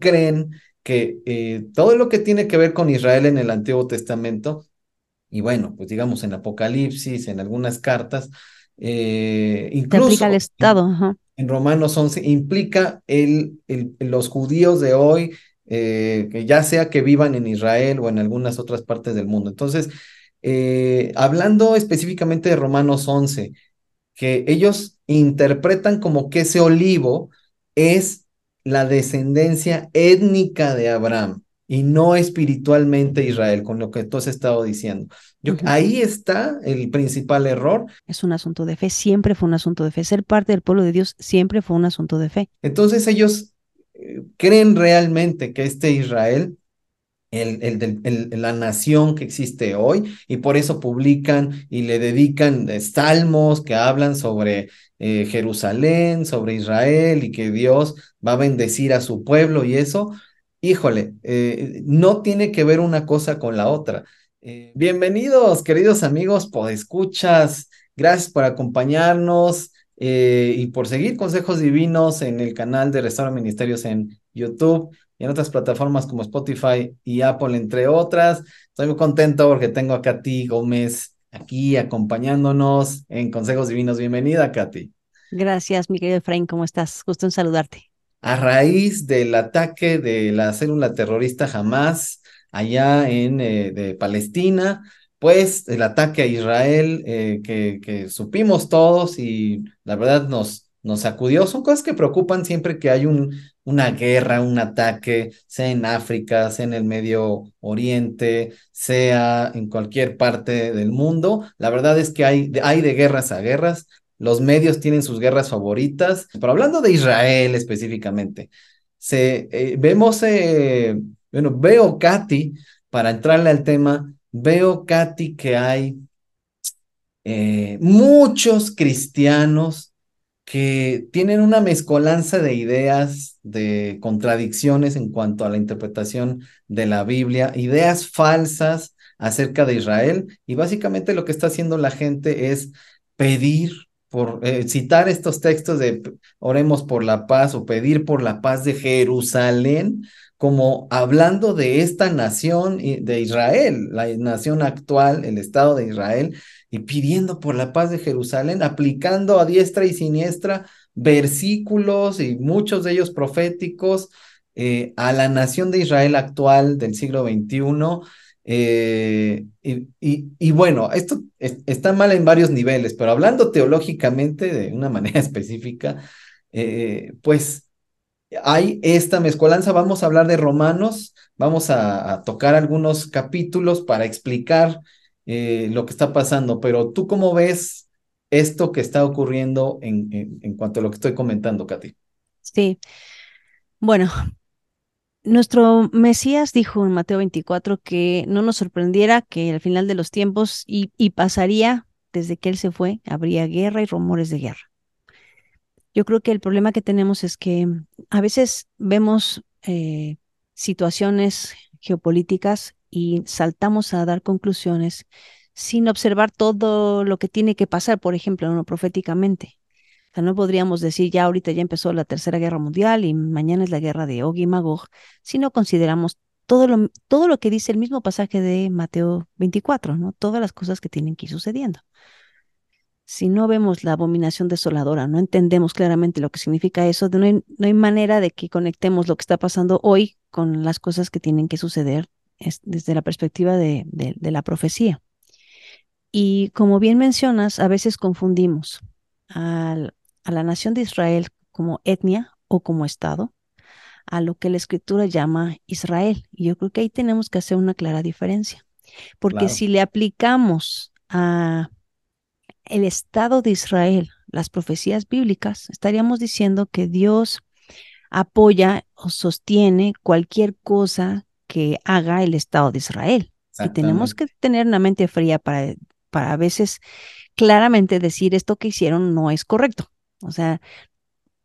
creen que eh, todo lo que tiene que ver con Israel en el Antiguo Testamento, y bueno, pues digamos en Apocalipsis, en algunas cartas, eh, incluso el Estado. En, Romanos 11, implica el, los judíos de hoy, eh, que ya sea que vivan en Israel o en algunas otras partes del mundo. Entonces, hablando específicamente de Romanos 11, que ellos interpretan como que ese olivo es la descendencia étnica de Abraham y no espiritualmente Israel, con lo que tú has estado diciendo. Yo, Ahí está el principal error. Es un asunto de fe, siempre fue un asunto de fe. Ser parte del pueblo de Dios siempre fue un asunto de fe. Entonces ellos eh, creen realmente que este Israel el, la nación que existe hoy y por eso publican y le dedican eh, salmos que hablan sobre eh, Jerusalén, sobre Israel y que Dios va a bendecir a su pueblo y eso, híjole, eh, no tiene que ver una cosa con la otra. bienvenidos, queridos amigos, por escuchas, gracias por acompañarnos. y por seguir consejos divinos en el canal de Restaura Ministerios en YouTube y en otras plataformas como Spotify y Apple, entre otras. Estoy muy contento porque tengo a Katy Gómez aquí acompañándonos en Consejos Divinos. Bienvenida, Katy. Gracias, mi querido Efraín, ¿cómo estás? Gusto en saludarte. A raíz del ataque de la célula terrorista Hamas allá en eh, de Palestina, pues el ataque a Israel eh, que, que supimos todos y la verdad nos, nos sacudió. Son cosas que preocupan siempre que hay un, una guerra, un ataque, sea en África, sea en el Medio Oriente, sea en cualquier parte del mundo. La verdad es que hay, hay de guerras a guerras. Los medios tienen sus guerras favoritas, pero hablando de Israel específicamente, se, eh, vemos, eh, bueno, veo, Katy, para entrarle al tema, veo, Katy, que hay eh, muchos cristianos que tienen una mezcolanza de ideas, de contradicciones en cuanto a la interpretación de la Biblia, ideas falsas acerca de Israel, y básicamente lo que está haciendo la gente es pedir por eh, citar estos textos de oremos por la paz o pedir por la paz de Jerusalén, como hablando de esta nación de Israel, la nación actual, el Estado de Israel, y pidiendo por la paz de Jerusalén, aplicando a diestra y siniestra versículos y muchos de ellos proféticos eh, a la nación de Israel actual del siglo XXI. Eh, y, bueno, esto está mal en varios niveles, pero hablando teológicamente de una manera específica, eh, pues hay esta mezcolanza. Vamos a hablar de Romanos, vamos a tocar algunos capítulos para explicar eh, lo que está pasando, pero tú cómo ves esto que está ocurriendo en, en, cuanto a lo que estoy comentando, Katy. Sí, bueno, nuestro Mesías dijo en Mateo 24 que no nos sorprendiera que al final de los tiempos y, y, pasaría, desde que Él se fue, habría guerra y rumores de guerra. Yo creo que el problema que tenemos es que a veces vemos eh, situaciones geopolíticas y saltamos a dar conclusiones sin observar todo lo que tiene que pasar, por ejemplo, ¿no? proféticamente. O sea, no podríamos decir ya ahorita ya empezó la Tercera Guerra Mundial y mañana es la guerra de Og y Magog, si no consideramos todo lo, todo lo que dice el mismo pasaje de Mateo 24, ¿no? Todas las cosas que tienen que ir sucediendo. Si no vemos la abominación desoladora, no entendemos claramente lo que significa eso, no no hay manera de que conectemos lo que está pasando hoy con las cosas que tienen que suceder desde la perspectiva de, la profecía. Y como bien mencionas, a veces confundimos a la nación de Israel como etnia o como Estado, a lo que la escritura llama Israel. Y yo creo que ahí tenemos que hacer una clara diferencia. Porque si le aplicamos a el Estado de Israel las profecías bíblicas, estaríamos diciendo que Dios apoya o sostiene cualquier cosa que haga el Estado de Israel. Y tenemos que tener una mente fría para, para a veces claramente decir esto que hicieron no es correcto. O sea,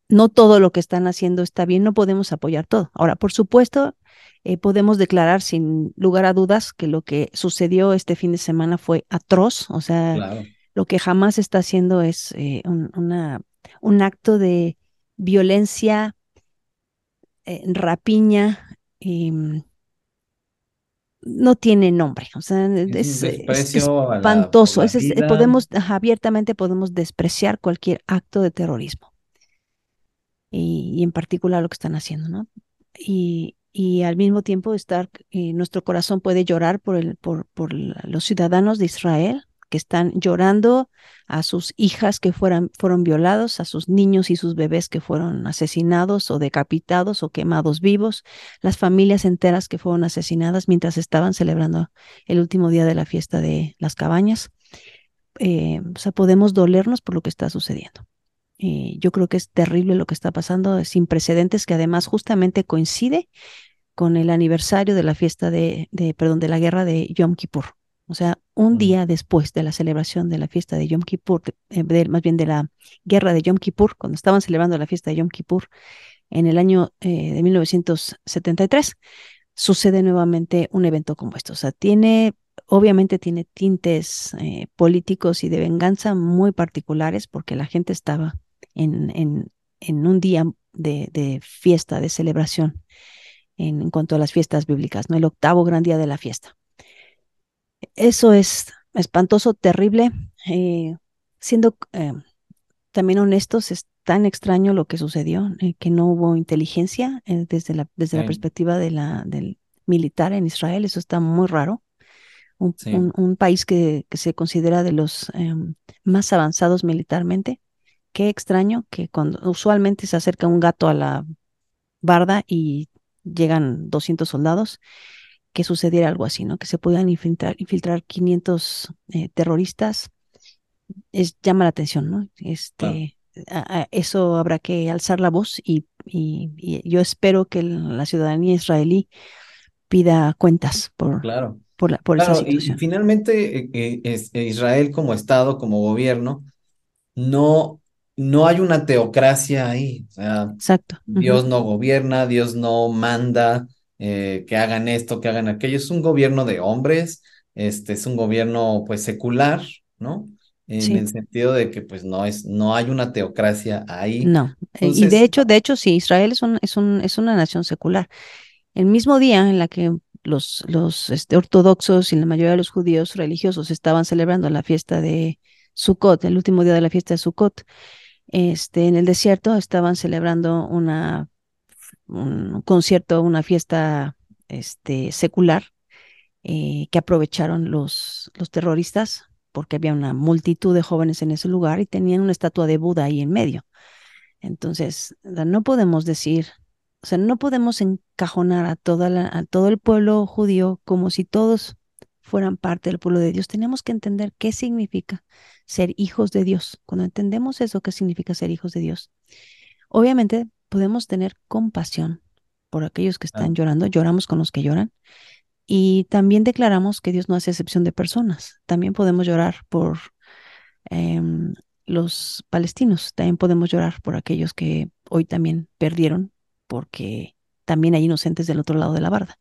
no todo lo que están haciendo está bien, no podemos apoyar todo. Ahora, por supuesto, eh, podemos declarar sin lugar a dudas que lo que sucedió este fin de semana fue atroz, o sea, lo que jamás está haciendo es eh, una un acto de violencia, eh, rapiña, em, no tiene nombre, o sea, es, espantoso. podemos, abiertamente podemos despreciar cualquier acto de terrorismo y, en particular lo que están haciendo, ¿no? Y, y al mismo tiempo estar, eh, nuestro corazón puede llorar por, el, por, por los ciudadanos de Israel que están llorando a sus hijas que fueran, fueron violados, a sus niños y sus bebés que fueron asesinados o decapitados o quemados vivos, las familias enteras que fueron asesinadas mientras estaban celebrando el último día de la fiesta de las cabañas. Eh, o sea, podemos dolernos por lo que está sucediendo. Eh, yo creo que es terrible lo que está pasando, sin precedentes, que además justamente coincide con el aniversario de la fiesta de, de perdón, de la guerra de Yom Kippur. O sea, un día después de la celebración de la fiesta de Yom Kippur, eh, más bien de la guerra de Yom Kippur, cuando estaban celebrando la fiesta de Yom Kippur en el año eh, de 1973, sucede nuevamente un evento como esto. O sea, tiene, obviamente tiene tintes eh, políticos y de venganza muy particulares porque la gente estaba en, en, en un día de, de, fiesta, de celebración en, en cuanto a las fiestas bíblicas, ¿no? El octavo gran día de la fiesta. Eso es espantoso, terrible. Eh, siendo eh, también honestos, es tan extraño lo que sucedió, eh, que no hubo inteligencia desde, la, desde la perspectiva de la, del militar en Israel. Eso está muy raro. Un, país que, que, se considera de los más avanzados militarmente. Qué extraño que cuando usualmente se acerca un gato a la barda y llegan 200 soldados que sucediera algo así, ¿no? Que se pudieran infiltrar, infiltrar 500 eh, terroristas, es, llama la atención, ¿no? Este, eso habrá que alzar la voz y, y, yo espero que la ciudadanía israelí pida cuentas por, claro. por, por esa situación. Y finalmente, eh, eh, es, Israel como Estado, como gobierno, no, no hay una teocracia ahí. O sea, Exacto. Dios no gobierna, Dios no manda, eh, que hagan esto, que hagan aquello. Es un gobierno de hombres, este es un gobierno pues secular, ¿no? En el sentido de que pues no es, no hay una teocracia ahí. No, eh, y de hecho, de hecho sí, Israel es, un, es, un, es una nación secular. El mismo día en la que los, los este, ortodoxos y la mayoría de los judíos religiosos estaban celebrando la fiesta de Sukkot, el último día de la fiesta de Sukkot, este, en el desierto estaban celebrando una un concierto, una fiesta este, secular eh, que aprovecharon los, los terroristas porque había una multitud de jóvenes en ese lugar y tenían una estatua de Buda ahí en medio. Entonces, no podemos decir, o sea, no podemos encajonar a, toda a todo el pueblo judío como si todos fueran parte del pueblo de Dios. Tenemos que entender qué significa ser hijos de Dios. Cuando entendemos eso, qué significa ser hijos de Dios. Obviamente podemos tener compasión por aquellos que están llorando, lloramos con los que lloran, y también declaramos que Dios no hace excepción de personas. También podemos llorar por em, los palestinos, también podemos llorar por aquellos que hoy también perdieron, porque también hay inocentes del otro lado de la barda.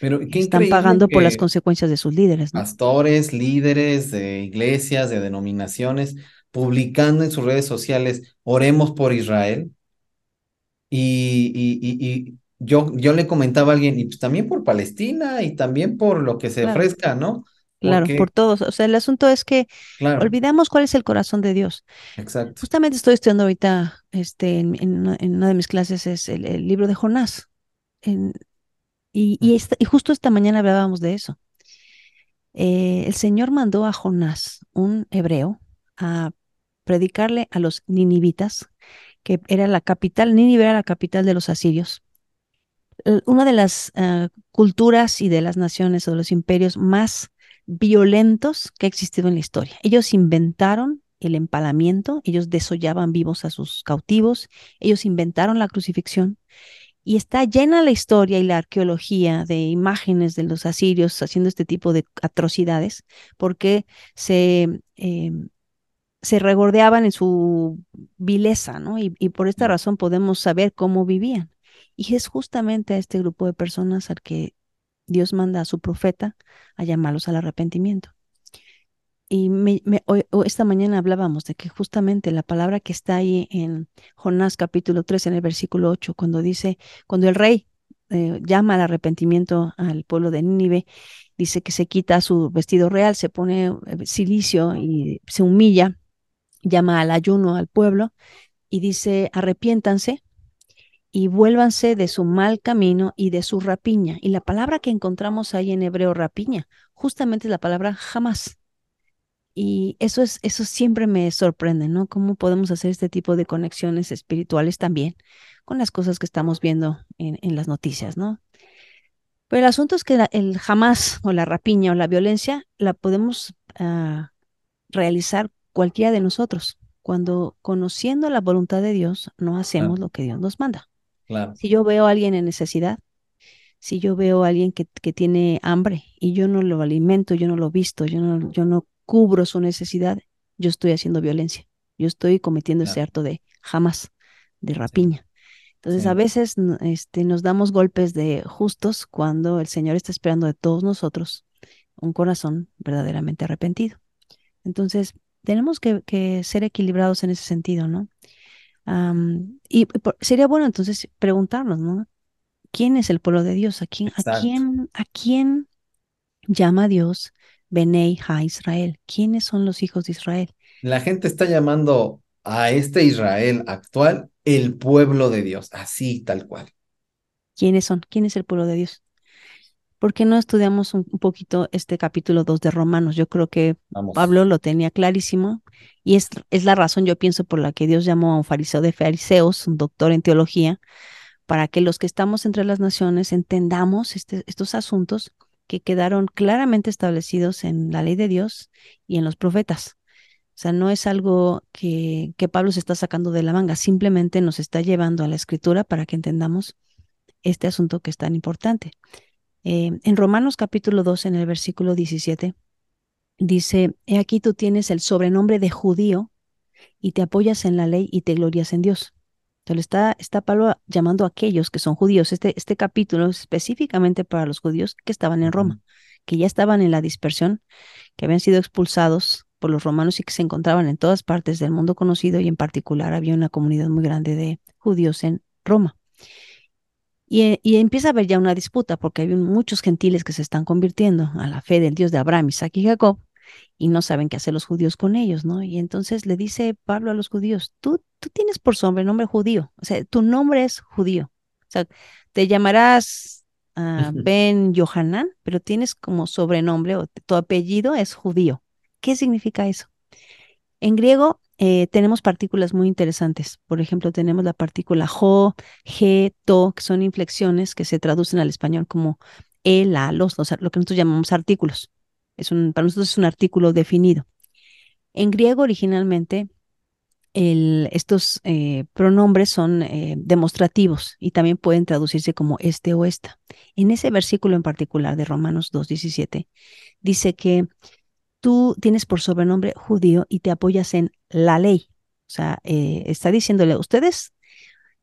Pero están pagando por las consecuencias de sus líderes. Pastores, líderes de iglesias, de denominaciones, publicando en sus redes sociales, oremos por Israel, y, y, y, yo, yo le comentaba a alguien, y pues también por Palestina y también por lo que se ofrezca, ¿no? Claro, por todos. O sea, el asunto es que olvidamos cuál es el corazón de Dios. Exacto. Justamente estoy estudiando ahorita, este, en, en, una, de mis clases es el, libro de Jonás. En, y, y, y, justo esta mañana hablábamos de eso. Eh, el Señor mandó a Jonás, un hebreo, a predicarle a los ninivitas que era la capital, Nínive era la capital de los asirios. Una de las eh, culturas y de las naciones o de los imperios más violentos que ha existido en la historia. Ellos inventaron el empalamiento, ellos desollaban vivos a sus cautivos, ellos inventaron la crucifixión y está llena la historia y la arqueología de imágenes de los asirios haciendo este tipo de atrocidades porque se eh, se regordeaban en su vileza, ¿no? Y, por esta razón podemos saber cómo vivían. Y es justamente a este grupo de personas al que Dios manda a su profeta a llamarlos al arrepentimiento. y me, esta mañana hablábamos de que justamente la palabra que está ahí en Jonás capítulo 3, en el versículo 8, cuando dice, cuando el rey eh, llama al arrepentimiento al pueblo de Nínive, dice que se quita su vestido real, se pone eh, silicio y se humilla, llama al ayuno al pueblo y dice, arrepiéntanse y vuélvanse de su mal camino y de su rapiña. Y la palabra que encontramos ahí en hebreo, rapiña, justamente es la palabra jamás. Y eso es, eso siempre me sorprende, ¿no? Cómo podemos hacer este tipo de conexiones espirituales también con las cosas que estamos viendo en, en las noticias, ¿no? Pero el asunto es que el jamás o la rapiña o la violencia la podemos uh, realizar cualquiera de nosotros cuando conociendo la voluntad de Dios no hacemos lo que Dios nos manda. Claro. Si yo veo a alguien en necesidad, si yo veo a alguien que, que, tiene hambre y yo no lo alimento, yo no lo visto, yo no, yo no cubro su necesidad, yo estoy haciendo violencia. Yo estoy cometiendo ese acto de jamás, de rapiña. Entonces, a veces este, nos damos golpes de justos cuando el Señor está esperando de todos nosotros un corazón verdaderamente arrepentido. Entonces, tenemos que, ser equilibrados en ese sentido, ¿no? y sería bueno entonces preguntarnos, ¿no? ¿Quién es el pueblo de Dios? ¿A quién, a quién, a quién llama Dios Benei Ha Israel. ¿Quiénes son los hijos de Israel? La gente está llamando a este Israel actual el pueblo de Dios, así tal cual. ¿Quiénes son? ¿Quién es el pueblo de Dios? ¿Por qué no estudiamos un, poquito este capítulo 2 de Romanos? Yo creo que Pablo lo tenía clarísimo y es, es la razón, yo pienso, por la que Dios llamó a un fariseo de fariseos, un doctor en teología, para que los que estamos entre las naciones entendamos este, estos asuntos que quedaron claramente establecidos en la ley de Dios y en los profetas. O sea, no es algo que, que Pablo se está sacando de la manga, simplemente nos está llevando a la escritura para que entendamos este asunto que es tan importante. Eh, en Romanos capítulo 2, en el versículo 17, dice, he aquí tú tienes el sobrenombre de judío y te apoyas en la ley y te glorias en Dios. Entonces está, está Pablo llamando a aquellos que son judíos. Este, este capítulo es específicamente para los judíos que estaban en Roma, que ya estaban en la dispersión, que habían sido expulsados por los romanos y que se encontraban en todas partes del mundo conocido y en particular había una comunidad muy grande de judíos en Roma. Y, y, empieza a haber ya una disputa porque hay muchos gentiles que se están convirtiendo a la fe del Dios de Abraham, Isaac y Jacob, y no saben qué hacer los judíos con ellos, ¿no? Y entonces le dice Pablo a los judíos, tú, tú tienes por nombre judío, o sea, tu nombre es judío, o sea, te llamarás uh, Ben Yohanan, pero tienes como sobrenombre o tu apellido es judío. ¿Qué significa eso? En griego eh, tenemos partículas muy interesantes. Por ejemplo, tenemos la partícula jo, ge, to, que son inflexiones que se traducen al español como el, la, los, los, lo que nosotros llamamos artículos. Es para nosotros es un artículo definido. En griego originalmente estos eh, pronombres son eh, demostrativos y también pueden traducirse como este o esta. En ese versículo en particular de Romanos 2.17 dice que tú tienes por sobrenombre judío y te apoyas en la ley. O sea, eh, está diciéndole, ustedes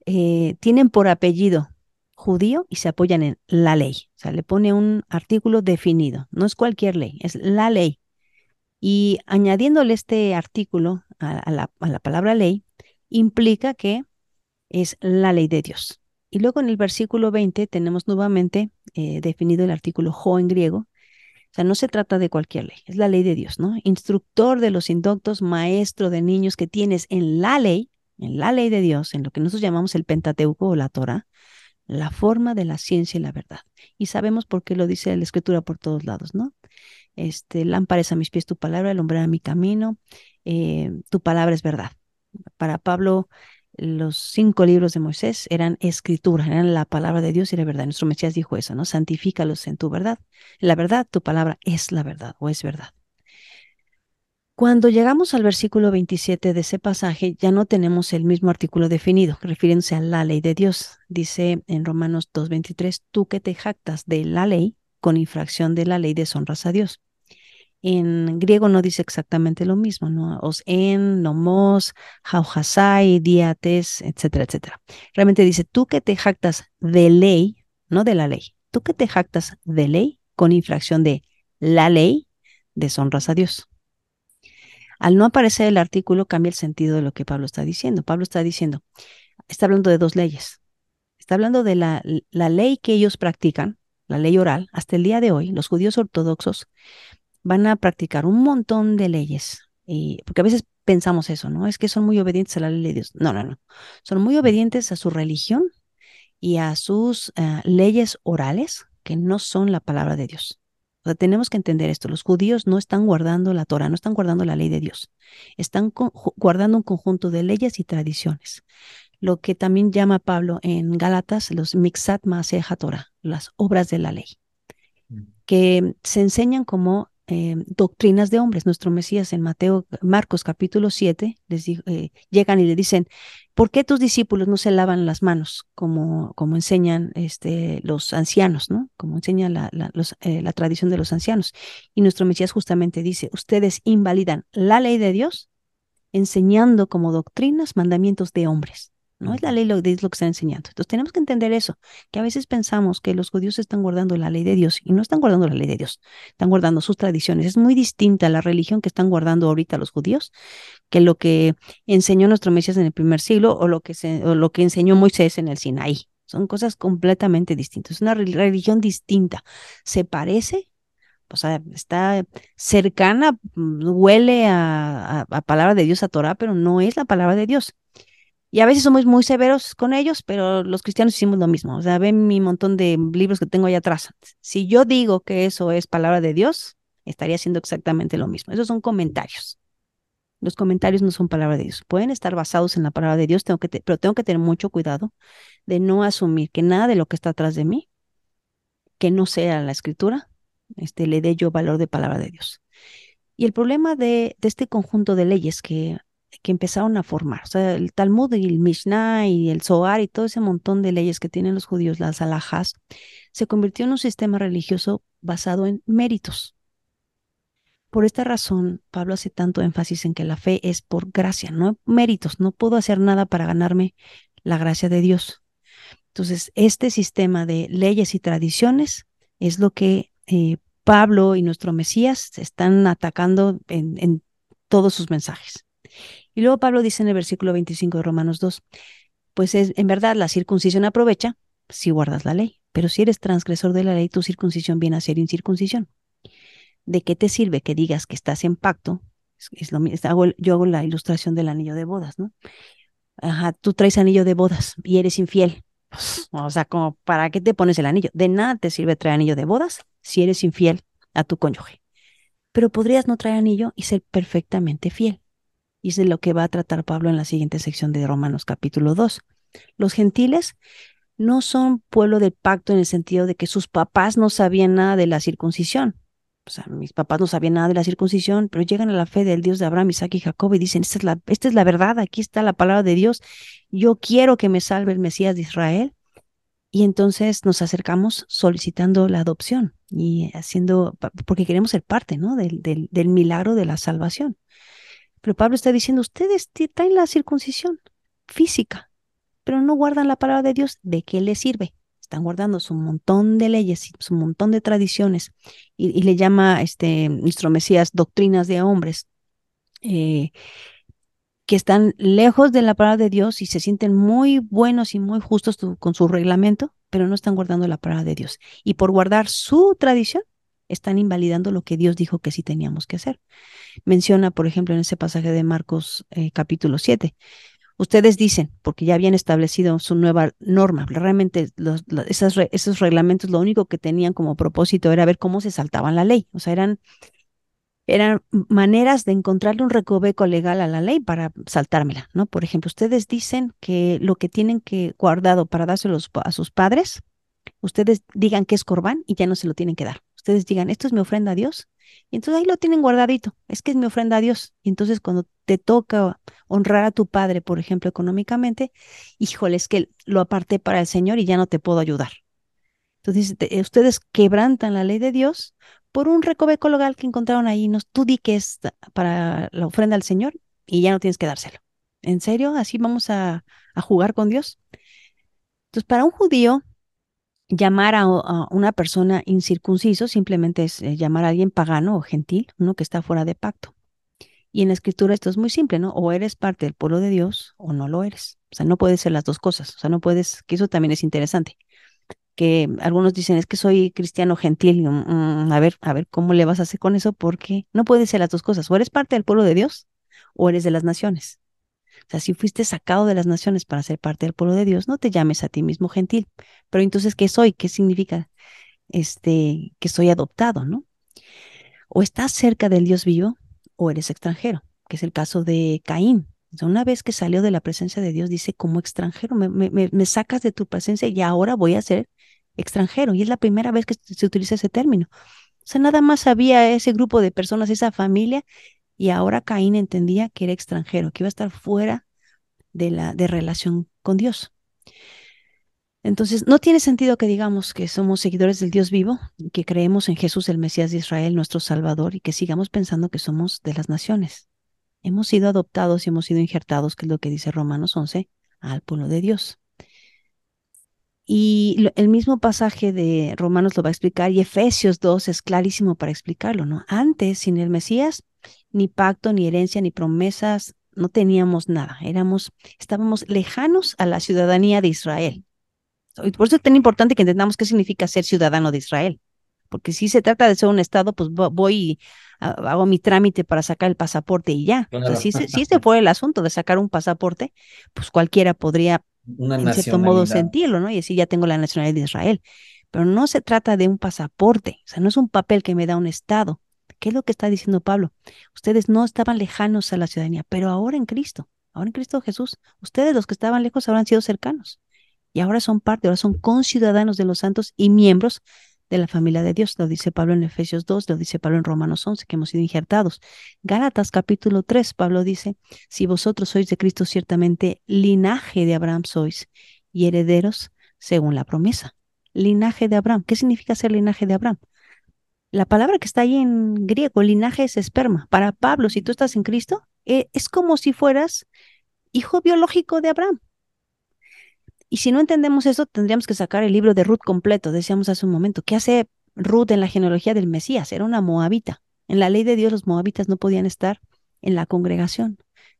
tienen por apellido judío y se apoyan en la ley. O sea, le pone un artículo definido. No es cualquier ley, es la ley. Y añadiéndole este artículo a, la, palabra ley, implica que es la ley de Dios. Y luego en el versículo 20 tenemos nuevamente eh, definido el artículo jo en griego. O sea, no se trata de cualquier ley, es la ley de Dios, ¿no? Instructor de los indoctos, maestro de niños que tienes en la ley, en la ley de Dios, en lo que nosotros llamamos el Pentateuco o la Torah, la forma de la ciencia y la verdad. Y sabemos por qué lo dice la escritura por todos lados, ¿no? Este, lámpara a mis pies tu palabra, alumbrará mi camino, eh, tu palabra es verdad. Para Pablo, los cinco libros de Moisés eran escritura, eran la palabra de Dios y la verdad. Nuestro Mesías dijo eso, ¿no? Santifícalos en tu verdad. La verdad, tu palabra es la verdad o es verdad. Cuando llegamos al versículo 27 de ese pasaje, ya no tenemos el mismo artículo definido, refiriéndose a la ley de Dios. Dice en Romanos 2.23, tú que te jactas de la ley, con infracción de la ley deshonras a Dios. En griego no dice exactamente lo mismo, ¿no? Os en, nomos, jauhasai, diates, etcétera, etcétera. Realmente dice, tú que te jactas de ley, no de la ley, tú que te jactas de ley con infracción de la ley, deshonras a Dios. Al no aparecer el artículo cambia el sentido de lo que Pablo está diciendo. Pablo está diciendo, está hablando de dos leyes. Está hablando de la, la ley que ellos practican, la ley oral, hasta el día de hoy, los judíos ortodoxos van a practicar un montón de leyes, y, porque a veces pensamos eso, ¿no? Es que son muy obedientes a la ley de Dios. No, no, no. Son muy obedientes a su religión y a sus eh, leyes orales, que no son la palabra de Dios. O sea, tenemos que entender esto. Los judíos no están guardando la Torah, no están guardando la ley de Dios. Están guardando un conjunto de leyes y tradiciones. Lo que también llama Pablo en Gálatas los mixat maaseja Torah, las obras de la ley, mm. que se enseñan como eh, doctrinas de hombres. Nuestro Mesías en Mateo, Marcos capítulo 7, les eh, llegan y le dicen, ¿por qué tus discípulos no se lavan las manos como, como enseñan este, los ancianos, ¿no? como enseña la, eh, la tradición de los ancianos? Y nuestro Mesías justamente dice, ustedes invalidan la ley de Dios enseñando como doctrinas mandamientos de hombres. No es la ley lo, es lo que está enseñando. Entonces tenemos que entender eso, que a veces pensamos que los judíos están guardando la ley de Dios y no están guardando la ley de Dios, están guardando sus tradiciones. Es muy distinta la religión que están guardando ahorita los judíos que lo que enseñó nuestro Mesías en el primer siglo o lo que, se, o lo que enseñó Moisés en el Sinaí. Son cosas completamente distintas. Es una religión distinta. Se parece, o sea, está cercana, mm, huele a, a, a palabra de Dios, a Torah, pero no es la palabra de Dios. Y a veces somos muy severos con ellos, pero los cristianos hicimos lo mismo. O sea, ven mi montón de libros que tengo allá atrás. Si yo digo que eso es palabra de Dios, estaría haciendo exactamente lo mismo. Esos son comentarios. Los comentarios no son palabra de Dios. Pueden estar basados en la palabra de Dios, tengo que pero tengo que tener mucho cuidado de no asumir que nada de lo que está atrás de mí, que no sea la escritura, este, le dé yo valor de palabra de Dios. Y el problema de, de este conjunto de leyes que que empezaron a formar. O sea, el Talmud y el Mishnah y el Zohar y todo ese montón de leyes que tienen los judíos, las alhajas, se convirtió en un sistema religioso basado en méritos. Por esta razón, Pablo hace tanto énfasis en que la fe es por gracia, no méritos. No puedo hacer nada para ganarme la gracia de Dios. Entonces, este sistema de leyes y tradiciones es lo que eh, Pablo y nuestro Mesías están atacando en, en todos sus mensajes. Y luego Pablo dice en el versículo 25 de Romanos 2, pues es, en verdad la circuncisión aprovecha si guardas la ley, pero si eres transgresor de la ley, tu circuncisión viene a ser incircuncisión. ¿De qué te sirve que digas que estás en pacto? Es, lo, yo hago la ilustración del anillo de bodas, ¿no? Ajá, tú traes anillo de bodas y eres infiel. o sea, ¿para qué te pones el anillo? De nada te sirve traer anillo de bodas si eres infiel a tu cónyuge. Pero podrías no traer anillo y ser perfectamente fiel. Y es de lo que va a tratar Pablo en la siguiente sección de Romanos capítulo 2. Los gentiles no son pueblo del pacto en el sentido de que sus papás no sabían nada de la circuncisión. O sea, mis papás no sabían nada de la circuncisión, pero llegan a la fe del Dios de Abraham, Isaac y Jacob y dicen, esta es la, esta es la verdad, aquí está la palabra de Dios, yo quiero que me salve el Mesías de Israel. Y entonces nos acercamos solicitando la adopción y haciendo, porque queremos ser parte, ¿no? Del, del, del milagro de la salvación. Pero Pablo está diciendo, ustedes traen la circuncisión física, pero no guardan la palabra de Dios. ¿De qué les sirve? Están guardando su montón de leyes, su montón de tradiciones, y, le llama este, nuestro Mesías doctrinas de hombres. Eh, que están lejos de la palabra de Dios y se sienten muy buenos y muy justos con su reglamento, pero no están guardando la palabra de Dios. Y por guardar su tradición, están invalidando lo que Dios dijo que sí teníamos que hacer. Menciona, por ejemplo, en ese pasaje de Marcos eh, capítulo 7, ustedes dicen, porque ya habían establecido su nueva norma, realmente los, esos reglamentos lo único que tenían como propósito era ver cómo se saltaban la ley, o sea, eran, eran maneras de encontrarle un recoveco legal a la ley para saltármela, ¿no? Por ejemplo, ustedes dicen que lo que tienen que guardado para dárselo a sus padres, ustedes digan que es corbán y ya no se lo tienen que dar ustedes digan, esto es mi ofrenda a Dios. Y entonces ahí lo tienen guardadito, es que es mi ofrenda a Dios. Y entonces cuando te toca honrar a tu padre, por ejemplo, económicamente, híjole, es que lo aparté para el Señor y ya no te puedo ayudar. Entonces ustedes quebrantan la ley de Dios por un recoveco local que encontraron ahí. Nos, tú di que es para la ofrenda al Señor y ya no tienes que dárselo. ¿En serio? ¿Así vamos a, a jugar con Dios? Entonces, para un judío, llamar a, una persona incircunciso simplemente es eh, llamar a alguien pagano o gentil, uno que está fuera de pacto. Y en la escritura esto es muy simple, ¿no? O eres parte del pueblo de Dios o no lo eres. O sea, no puede ser las dos cosas. O sea, no puedes, que eso también es interesante. Que algunos dicen, es que soy cristiano gentil. Mm, a ver, a ver, ¿cómo le vas a hacer con eso? Porque no puede ser las dos cosas. O eres parte del pueblo de Dios o eres de las naciones. O sea, si fuiste sacado de las naciones para ser parte del pueblo de Dios, no te llames a ti mismo gentil. Pero entonces, ¿qué soy? ¿Qué significa? Este, que soy adoptado, ¿no? O estás cerca del Dios vivo o eres extranjero, que es el caso de Caín. una vez que salió de la presencia de Dios, dice, como extranjero, me, me, sacas de tu presencia y ahora voy a ser extranjero. Y es la primera vez que se utiliza ese término. O sea, nada más había ese grupo de personas, esa familia, y ahora Caín entendía que era extranjero, que iba a estar fuera de la de relación con Dios. Entonces, no tiene sentido que digamos que somos seguidores del Dios vivo, que creemos en Jesús, el Mesías de Israel, nuestro Salvador, y que sigamos pensando que somos de las naciones. Hemos sido adoptados y hemos sido injertados, que es lo que dice Romanos 11, al pueblo de Dios. Y el mismo pasaje de Romanos lo va a explicar y Efesios 2 es clarísimo para explicarlo, ¿no? Antes, sin el Mesías, ni pacto, ni herencia, ni promesas, no teníamos nada. Éramos, estábamos lejanos a la ciudadanía de Israel. Por eso es tan importante que entendamos qué significa ser ciudadano de Israel. Porque si se trata de ser un Estado, pues voy y hago mi trámite para sacar el pasaporte y ya. si, si este fue el asunto de sacar un pasaporte, pues cualquiera podría, en cierto modo, sentirlo, ¿no? Y decir, ya tengo la nacionalidad de Israel. Pero no se trata de un pasaporte, o sea, no es un papel que me da un Estado. ¿Qué es lo que está diciendo Pablo? Ustedes no estaban lejanos a la ciudadanía, pero ahora en Cristo, ahora en Cristo Jesús, ustedes los que estaban lejos habrán sido cercanos y ahora son parte, ahora son conciudadanos de los santos y miembros de la familia de Dios. Lo dice Pablo en Efesios 2, lo dice Pablo en Romanos 11, que hemos sido injertados. Gálatas capítulo 3, Pablo dice, si vosotros sois de Cristo, ciertamente linaje de Abraham sois y herederos según la promesa. Linaje de Abraham. ¿Qué significa ser linaje de Abraham? La palabra que está ahí en griego, linaje es esperma. Para Pablo, si tú estás en Cristo, eh, es como si fueras hijo biológico de Abraham. Y si no entendemos eso, tendríamos que sacar el libro de Ruth completo, decíamos hace un momento. ¿Qué hace Ruth en la genealogía del Mesías? Era una moabita. En la ley de Dios los moabitas no podían estar en la congregación.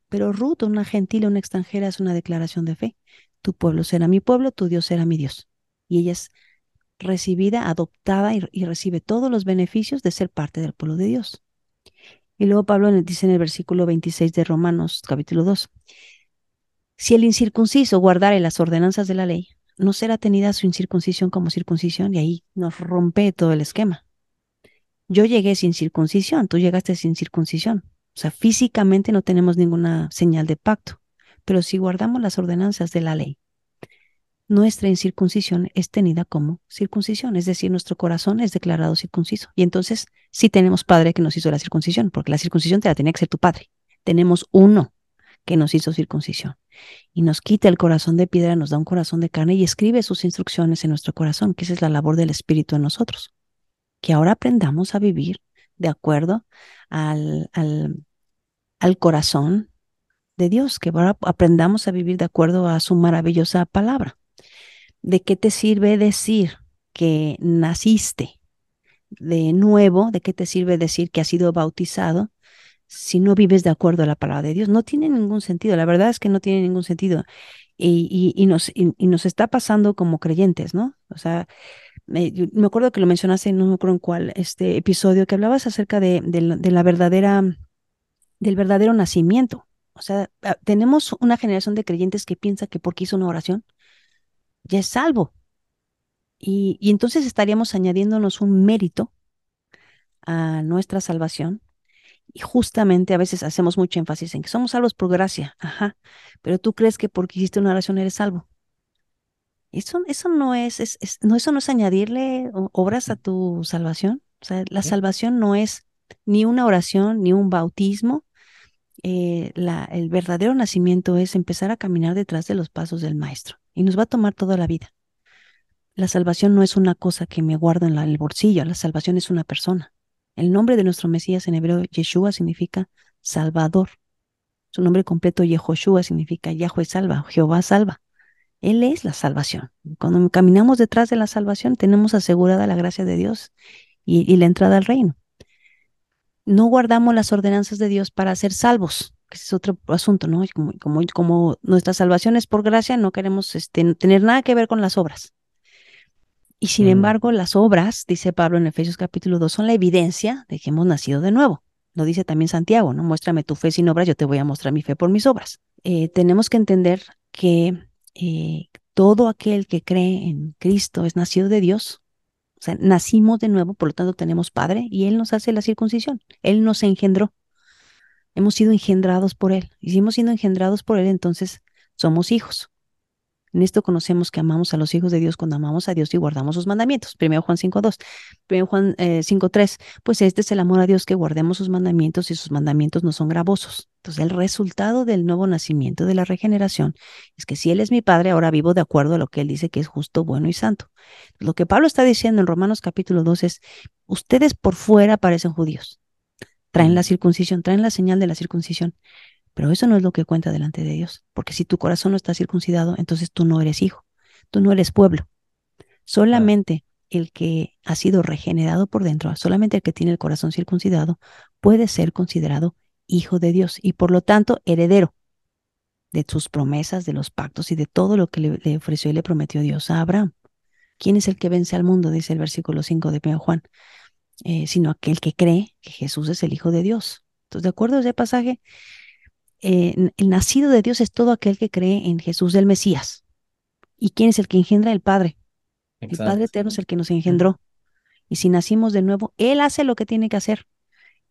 Pero Ruth, una gentil, una extranjera, es una declaración de fe. Tu pueblo será mi pueblo, tu Dios será mi Dios. Y ella es recibida, adoptada y, recibe todos los beneficios de ser parte del pueblo de Dios. Y luego Pablo dice en el versículo 26 de Romanos capítulo 2, si el incircunciso guardare las ordenanzas de la ley, no será tenida su incircuncisión como circuncisión y ahí nos rompe todo el esquema. Yo llegué sin circuncisión, tú llegaste sin circuncisión. O sea, físicamente no tenemos ninguna señal de pacto, pero si guardamos las ordenanzas de la ley, nuestra incircuncisión es tenida como circuncisión, es decir, nuestro corazón es declarado circunciso. Y entonces sí tenemos padre que nos hizo la circuncisión, porque la circuncisión te la tenía que ser tu padre. Tenemos uno que nos hizo circuncisión. Y nos quita el corazón de piedra, nos da un corazón de carne y escribe sus instrucciones en nuestro corazón, que esa es la labor del Espíritu en nosotros. Que ahora aprendamos a vivir de acuerdo al, al, al corazón de Dios, que ahora aprendamos a vivir de acuerdo a su maravillosa palabra. ¿De qué te sirve decir que naciste de nuevo? ¿De qué te sirve decir que has sido bautizado si no vives de acuerdo a la palabra de Dios. No tiene ningún sentido, la verdad es que no tiene ningún sentido. Y, y, nos, y, nos está pasando como creyentes, ¿no? O sea, me, me, acuerdo que lo mencionaste, no me acuerdo en cuál, este episodio, que hablabas acerca de, de, la verdadera, del verdadero nacimiento. O sea, ah, tenemos una generación de creyentes que piensa que porque hizo una oración, ya es salvo. Y, y entonces estaríamos añadiéndonos un mérito a nuestra salvación y justamente a veces hacemos mucho énfasis en que somos salvos por gracia, ajá, pero tú crees que porque hiciste una oración eres salvo. Eso, eso no es, es, no, eso no es añadirle obras a tu salvación. O sea, la salvación no es ni una oración, ni un bautismo. Eh, la, el verdadero nacimiento es empezar a caminar detrás de los pasos del Maestro. Y nos va a tomar toda la vida. La salvación no es una cosa que me guardo en, el bolsillo, la salvación es una persona. El nombre de nuestro Mesías en hebreo, Yeshua, significa Salvador. Su nombre completo, Yehoshua, significa Yahweh salva, Jehová salva. Él es la salvación. Cuando caminamos detrás de la salvación, tenemos asegurada la gracia de Dios y, la entrada al reino. no guardamos las ordenanzas de Dios para ser salvos, que ese es otro asunto, ¿no? Como, como, como nuestra salvación es por gracia, no queremos este, tener nada que ver con las obras. Y sin Mm. embargo, las obras, dice Pablo en Efesios capítulo 2, son la evidencia de que hemos nacido de nuevo. Lo dice también Santiago, ¿no? Muéstrame tu fe sin obras, yo te voy a mostrar mi fe por mis obras. Eh, tenemos que entender que eh, todo aquel que cree en Cristo es nacido de Dios. O sea, nacimos de nuevo, por lo tanto tenemos Padre y Él nos hace la circuncisión. Él nos engendró. Hemos sido engendrados por Él. Y si hemos sido engendrados por Él, entonces somos hijos. En esto conocemos que amamos a los hijos de Dios cuando amamos a Dios y guardamos sus mandamientos. Primero Juan 5.2. Primero Juan eh, 5.3. Pues este es el amor a Dios que guardemos sus mandamientos y sus mandamientos no son gravosos. Entonces el resultado del nuevo nacimiento, de la regeneración, es que si Él es mi Padre, ahora vivo de acuerdo a lo que Él dice que es justo, bueno y santo. Lo que Pablo está diciendo en Romanos capítulo 2 es, ustedes por fuera parecen judíos. Traen la circuncisión, traen la señal de la circuncisión, pero eso no es lo que cuenta delante de Dios, porque si tu corazón no está circuncidado, entonces tú no eres hijo, tú no eres pueblo. Solamente el que ha sido regenerado por dentro, solamente el que tiene el corazón circuncidado, puede ser considerado hijo de Dios y por lo tanto heredero de sus promesas, de los pactos y de todo lo que le, le ofreció y le prometió Dios a Abraham. ¿Quién es el que vence al mundo? Dice el versículo 5 de 1 Juan. Eh, sino aquel que cree que Jesús es el Hijo de Dios. Entonces, de acuerdo a ese pasaje, eh, el nacido de Dios es todo aquel que cree en Jesús del Mesías. ¿Y quién es el que engendra? El Padre. El Padre eterno es el que nos engendró. Y si nacimos de nuevo, Él hace lo que tiene que hacer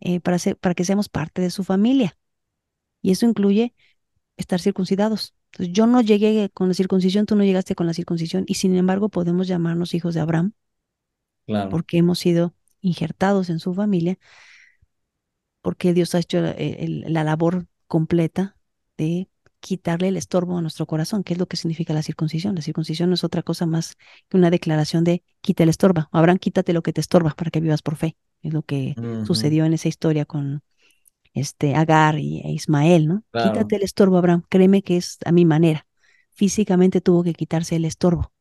eh, para, ser, para que seamos parte de su familia. Y eso incluye estar circuncidados. Entonces, yo no llegué con la circuncisión, tú no llegaste con la circuncisión, y sin embargo podemos llamarnos hijos de Abraham, Claro. porque hemos sido injertados en su familia, porque Dios ha hecho la, el- la labor completa de quitarle el estorbo a nuestro corazón, que es lo que significa la circuncisión. La circuncisión no es otra cosa más que una declaración de quita el estorba. Abraham, quítate lo que te estorba para que vivas por fe. Es lo que sucedió en esa historia con este Agar y e Ismael, ¿no? Claro. Quítate el estorbo, Abraham. Créeme que es a mi manera. Físicamente tuvo que quitarse el estorbo.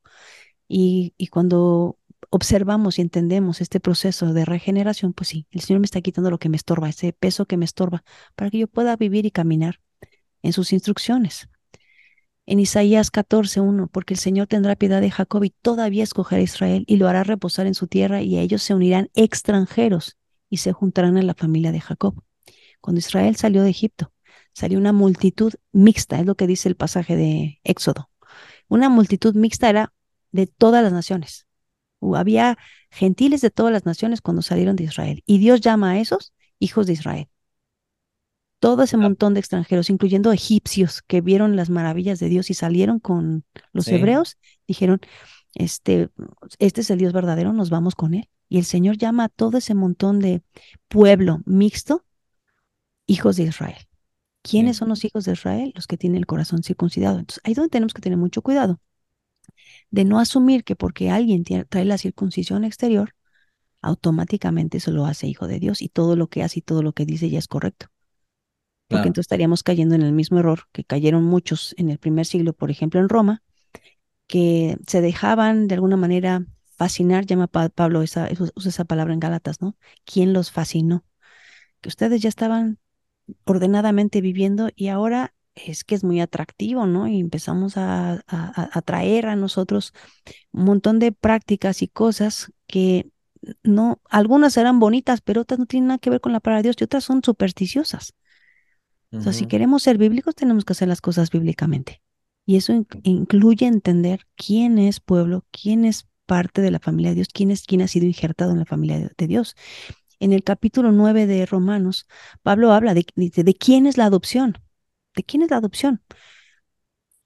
Y, y cuando observamos y entendemos este proceso de regeneración, pues sí, el Señor me está quitando lo que me estorba, ese peso que me estorba, para que yo pueda vivir y caminar en sus instrucciones. En Isaías 14:1, porque el Señor tendrá piedad de Jacob y todavía escogerá a Israel y lo hará reposar en su tierra y a ellos se unirán extranjeros y se juntarán a la familia de Jacob. Cuando Israel salió de Egipto, salió una multitud mixta, es lo que dice el pasaje de Éxodo. Una multitud mixta era de todas las naciones. Había gentiles de todas las naciones cuando salieron de Israel. Y Dios llama a esos hijos de Israel. Todo ese montón de extranjeros, incluyendo egipcios que vieron las maravillas de Dios y salieron con los Sí. hebreos, dijeron, este, este es el Dios verdadero, nos vamos con él. Y el Señor llama a todo ese montón de pueblo mixto hijos de Israel. ¿Quiénes Sí. son los hijos de Israel? Los que tienen el corazón circuncidado. Entonces, ahí es donde tenemos que tener mucho cuidado de no asumir que porque alguien trae la circuncisión exterior, automáticamente eso lo hace hijo de Dios y todo lo que hace y todo lo que dice ya es correcto. Porque Claro. entonces estaríamos cayendo en el mismo error que cayeron muchos en el primer siglo, por ejemplo, en Roma, que se dejaban de alguna manera fascinar, llama Pa- Pablo, esa, usa esa palabra en Gálatas, ¿no? ¿Quién los fascinó? Que ustedes ya estaban ordenadamente viviendo y ahora es que es muy atractivo, ¿no? Y empezamos a, atraer a nosotros un montón de prácticas y cosas que no, algunas eran bonitas, pero otras no tienen nada que ver con la palabra de Dios y otras son supersticiosas. O sea, si queremos ser bíblicos, tenemos que hacer las cosas bíblicamente. Y eso in- incluye entender quién es pueblo, quién es parte de la familia de Dios, quién es quién ha sido injertado en la familia de, de Dios. En el capítulo 9 de Romanos, Pablo habla de, de quién es la adopción. ¿De quién es la adopción?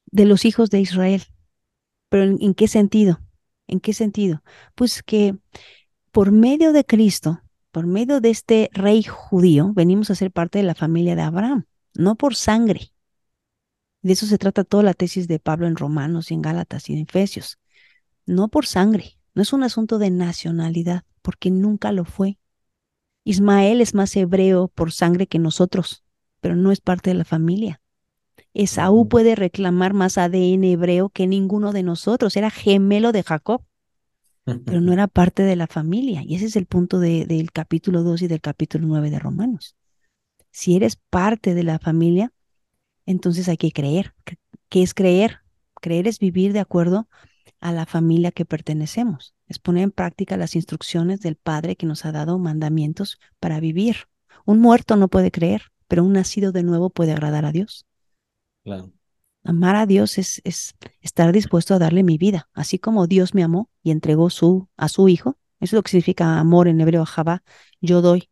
De los hijos de Israel. ¿Pero en, qué sentido? ¿En qué sentido? Pues que por medio de Cristo, por medio de este rey judío, venimos a ser parte de la familia de Abraham, no por sangre. De eso se trata toda la tesis de Pablo en Romanos y en Gálatas y en Efesios. No por sangre, no es un asunto de nacionalidad, porque nunca lo fue. Ismael es más hebreo por sangre que nosotros, pero no es parte de la familia. Esaú Ujú. puede reclamar más ADN hebreo que ninguno de nosotros, era gemelo de Jacob. pero no era parte de la familia. Y ese es el punto del capítulo 2 y del capítulo 9 de Romanos. Si eres parte de la familia, entonces hay que creer. ¿Qué es creer? Creer es vivir de acuerdo a la familia que pertenecemos. Es poner en práctica las instrucciones del Padre que nos ha dado mandamientos para vivir. Un muerto no puede creer, pero un nacido de nuevo puede agradar a Dios. Claro. Amar a Dios es, es, estar dispuesto a darle mi vida, así como Dios me amó y entregó su, a su Hijo. Eso es lo que significa amor en hebreo, Jabá, yo doy,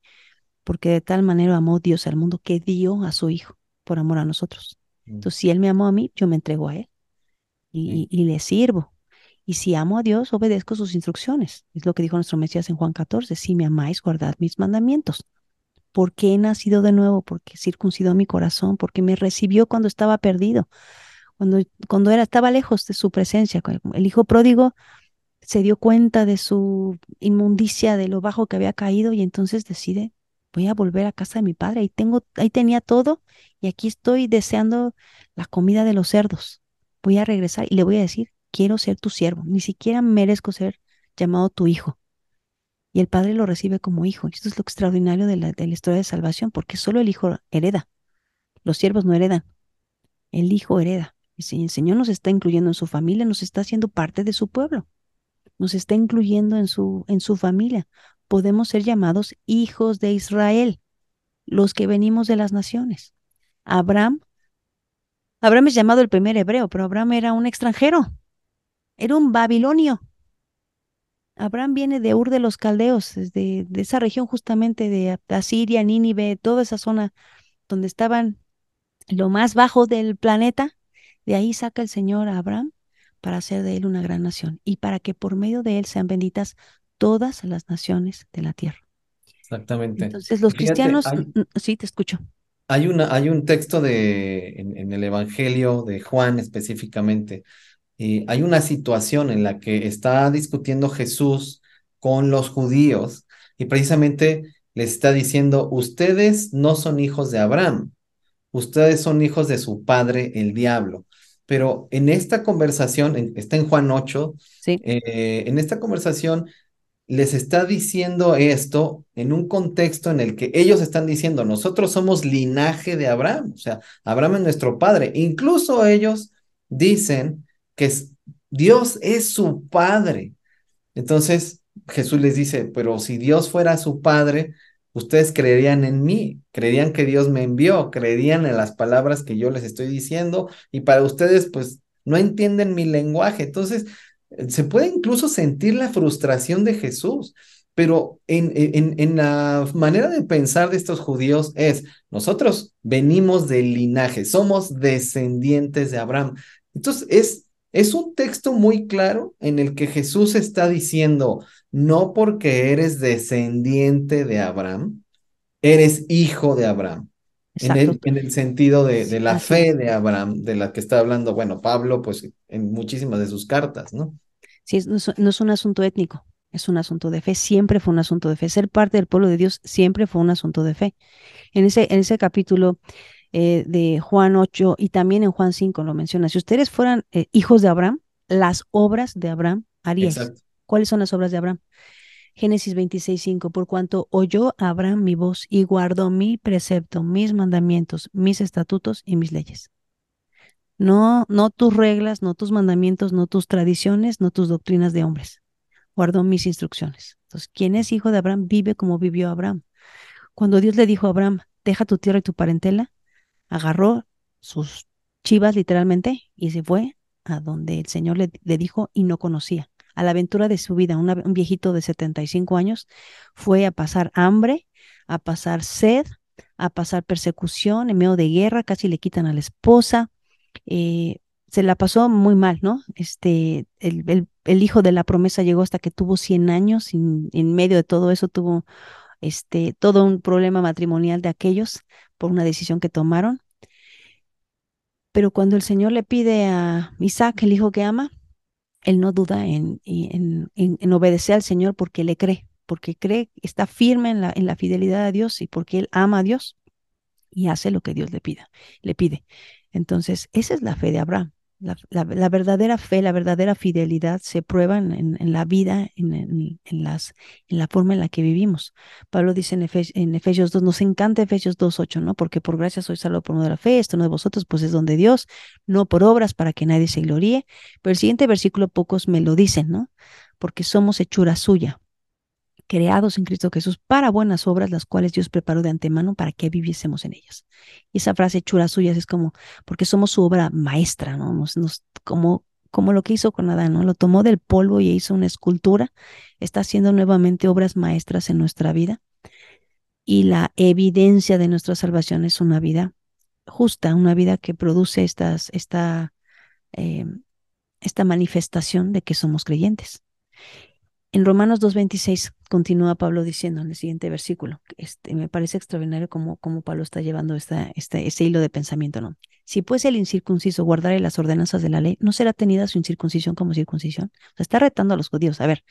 porque de tal manera amó Dios al mundo que dio a su Hijo por amor a nosotros. Mm. Entonces, si Él me amó a mí, yo me entrego a Él y, y, le sirvo. Y si amo a Dios, obedezco sus instrucciones. Es lo que dijo nuestro Mesías en Juan 14. Si me amáis, guardad mis mandamientos. Porque he nacido de nuevo, porque circuncidó mi corazón, porque me recibió cuando estaba perdido, cuando, cuando era, estaba lejos de su presencia. El hijo pródigo se dio cuenta de su inmundicia, de lo bajo que había caído, y entonces decide, voy a volver a casa de mi padre. Ahí, tengo, ahí tenía todo, y aquí estoy deseando la comida de los cerdos. Voy a regresar y le voy a decir, quiero ser tu siervo, ni siquiera merezco ser llamado tu hijo. Y el padre lo recibe como hijo. Esto es lo extraordinario de la, de la historia de salvación, porque solo el hijo hereda. Los siervos no heredan. El hijo hereda. El Señor nos está incluyendo en su familia, nos está haciendo parte de su pueblo. Nos está incluyendo en su, en su familia. Podemos ser llamados hijos de Israel, los que venimos de las naciones. Abraham, Abraham es llamado el primer hebreo, pero Abraham era un extranjero. Era un babilonio. Abraham viene de Ur de los Caldeos, de, de esa región justamente de Asiria, Nínive, toda esa zona donde estaban lo más bajo del planeta. De ahí saca el Señor a Abraham para hacer de él una gran nación y para que por medio de él sean benditas todas las naciones de la tierra. Exactamente. Entonces los cristianos, sí, te escucho. Hay, una, hay un texto de, en, el Evangelio de Juan específicamente, y hay una situación en la que está discutiendo Jesús con los judíos y precisamente les está diciendo, ustedes no son hijos de Abraham, ustedes son hijos de su padre, el diablo. Pero en esta conversación, está en Juan 8, eh, en esta conversación les está diciendo esto en un contexto en el que ellos están diciendo, nosotros somos linaje de Abraham, o sea, Abraham es nuestro padre. Incluso ellos dicen que Dios es su padre. Entonces Jesús les dice, pero si Dios fuera su padre, ustedes creerían en mí, creerían que Dios me envió, creerían en las palabras que yo les estoy diciendo y para ustedes pues no entienden mi lenguaje. Entonces se puede incluso sentir la frustración de Jesús. Pero en, en, en, la manera de pensar de estos judíos es, nosotros venimos del linaje, somos descendientes de Abraham. Entonces es es un texto muy claro en el que Jesús está diciendo, no porque eres descendiente de Abraham, eres hijo de Abraham. En el, en el, sentido de, la fe de Abraham, de la que está hablando, bueno, Pablo, pues en muchísimas de sus cartas, ¿no? Sí, no es, no es un asunto étnico, es un asunto de fe, siempre fue un asunto de fe. Ser parte del pueblo de Dios siempre fue un asunto de fe. En ese, en ese capítulo eh, de Juan 8 y también en Juan 5 lo menciona. Si ustedes fueran eh, hijos de Abraham, las obras de Abraham harían. ¿Cuáles son las obras de Abraham? Génesis 26, 5, por cuanto oyó Abraham mi voz y guardó mi precepto, mis mandamientos, mis estatutos y mis leyes. No, no tus reglas, no tus mandamientos, no tus tradiciones, no tus doctrinas de hombres. Guardó mis instrucciones. Entonces, quien es hijo de Abraham vive como vivió Abraham. Cuando Dios le dijo a Abraham, deja tu tierra y tu parentela, agarró sus chivas literalmente y se fue a donde el Señor le, dijo y no conocía. A la aventura de su vida, un viejito de 75 años fue a pasar hambre, a pasar sed, a pasar persecución en medio de guerra, casi le quitan a la esposa. Eh, se la pasó muy mal, ¿no? Este, el, el, hijo de la promesa llegó hasta que tuvo 100 años y en medio de todo eso tuvo este, todo un problema matrimonial de aquellos por una decisión que tomaron. Pero cuando el Señor le pide a Isaac, el hijo que ama, él no duda en, en, en, obedecer al Señor porque le cree, porque cree, está firme en la, en la fidelidad a Dios y porque él ama a Dios y hace lo que Dios le pida, le pide. Entonces, esa es la fe de Abraham. La, verdadera fe, la verdadera fidelidad se prueba en, la vida, en, las, en la forma en la que vivimos. Pablo dice en, en Efesios 2, nos encanta Efesios 2.8, ¿no? Porque por gracia soy salvo por medio de la fe, esto no de vosotros, pues es donde Dios, no por obras para que nadie se gloríe. Pero el siguiente versículo pocos me lo dicen, ¿no? Porque somos hechura suya, creados en Cristo Jesús para buenas obras, las cuales Dios preparó de antemano para que viviésemos en ellas. Y esa frase chura suya es como, porque somos su obra maestra, ¿no? Nos, como, como lo que hizo con Adán, ¿no? Lo tomó del polvo y hizo una escultura, está haciendo nuevamente obras maestras en nuestra vida. Y la evidencia de nuestra salvación es una vida justa, una vida que produce estas, esta, eh, esta manifestación de que somos creyentes. En Romanos 2.26 continúa Pablo diciendo en el siguiente versículo, este, me parece extraordinario cómo, cómo Pablo está llevando esta, este, este hilo de pensamiento, ¿no? Si pues el incircunciso guardare las ordenanzas de la ley, ¿no será tenida su incircuncisión como circuncisión? O sea, está retando a los judíos. A ver,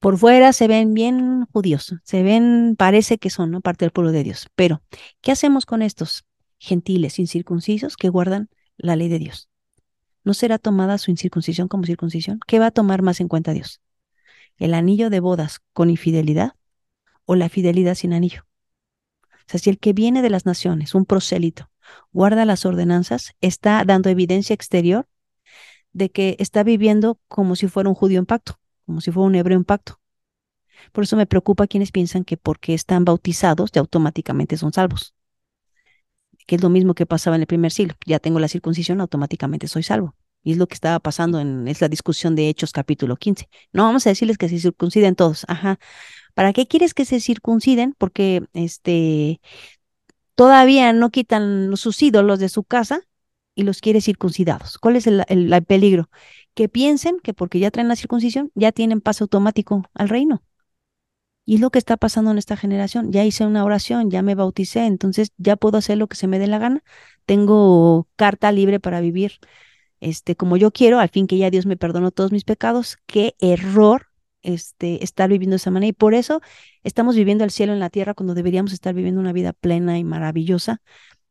por fuera se ven bien judíos, se ven, parece que son ¿no? parte del pueblo de Dios, pero ¿qué hacemos con estos gentiles incircuncisos que guardan la ley de Dios? ¿No será tomada su incircuncisión como circuncisión? ¿Qué va a tomar más en cuenta Dios? El anillo de bodas con infidelidad o la fidelidad sin anillo. O sea, si el que viene de las naciones, un prosélito, guarda las ordenanzas, está dando evidencia exterior de que está viviendo como si fuera un judío en pacto, como si fuera un hebreo en pacto. Por eso me preocupa quienes piensan que porque están bautizados ya automáticamente son salvos. Que es lo mismo que pasaba en el primer siglo. Ya tengo la circuncisión, automáticamente soy salvo. Y es lo que estaba pasando en es la discusión de Hechos capítulo 15. No vamos a decirles que se circunciden todos. Ajá. ¿Para qué quieres que se circunciden? Porque este todavía no quitan sus ídolos de su casa y los quiere circuncidados. ¿Cuál es el, el peligro? Que piensen que porque ya traen la circuncisión, ya tienen paso automático al reino. Y es lo que está pasando en esta generación. Ya hice una oración, ya me bauticé, entonces ya puedo hacer lo que se me dé la gana. Tengo carta libre para vivir este, como yo quiero, al fin que ya Dios me perdonó todos mis pecados, qué error este, estar viviendo de esa manera. Y por eso estamos viviendo el cielo en la tierra cuando deberíamos estar viviendo una vida plena y maravillosa,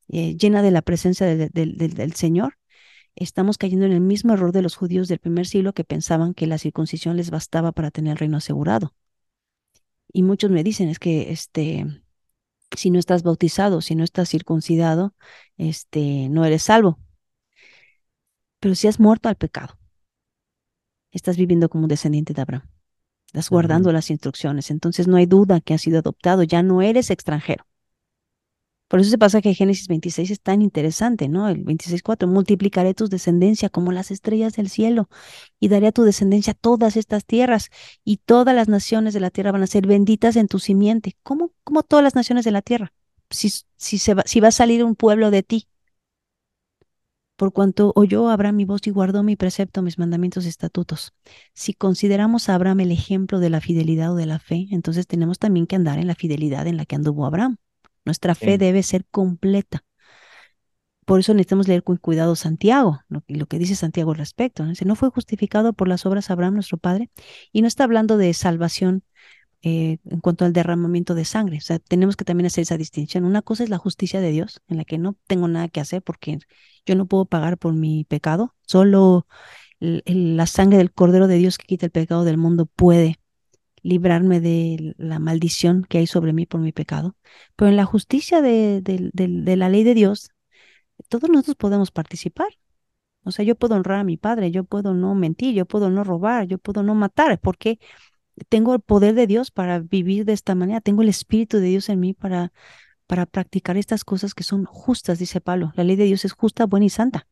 eh, llena de la presencia del Señor. Estamos cayendo en el mismo error de los judíos del primer siglo que pensaban que la circuncisión les bastaba para tener el reino asegurado. Y muchos me dicen, es que este, si no estás bautizado, si no estás circuncidado, este, no eres salvo. Pero si has muerto al pecado, estás viviendo como un descendiente de Abraham. Estás guardando las instrucciones. Entonces no hay duda que has sido adoptado. Ya no eres extranjero. Por eso ese pasaje de Génesis 26 es tan interesante, ¿no? El 26.4, multiplicaré tus descendencia como las estrellas del cielo y daré a tu descendencia todas estas tierras y todas las naciones de la tierra van a ser benditas en tu simiente. ¿Cómo, cómo todas las naciones de la tierra? Si, si, se va, si va a salir un pueblo de ti, por cuanto oyó Abraham mi voz y guardó mi precepto, mis mandamientos y estatutos. Si consideramos a Abraham el ejemplo de la fidelidad o de la fe, entonces tenemos también que andar en la fidelidad en la que anduvo Abraham. Nuestra fe debe ser completa. Por eso necesitamos leer con cuidado Santiago, lo, lo que dice Santiago al respecto. ¿no? no fue justificado por las obras Abraham, nuestro padre, y no está hablando de salvación eh, en cuanto al derramamiento de sangre. O sea, tenemos que también hacer esa distinción. Una cosa es la justicia de Dios, en la que no tengo nada que hacer porque yo no puedo pagar por mi pecado. Solo la sangre del Cordero de Dios que quita el pecado del mundo puede librarme de la maldición que hay sobre mí por mi pecado. Pero en la justicia de, de la ley de Dios, todos nosotros podemos participar. O sea, yo puedo honrar a mi padre, yo puedo no mentir, yo puedo no robar, yo puedo no matar, porque tengo el poder de Dios para vivir de esta manera, tengo el Espíritu de Dios en mí para, para practicar estas cosas que son justas, dice Pablo. La ley de Dios es justa, buena y santa.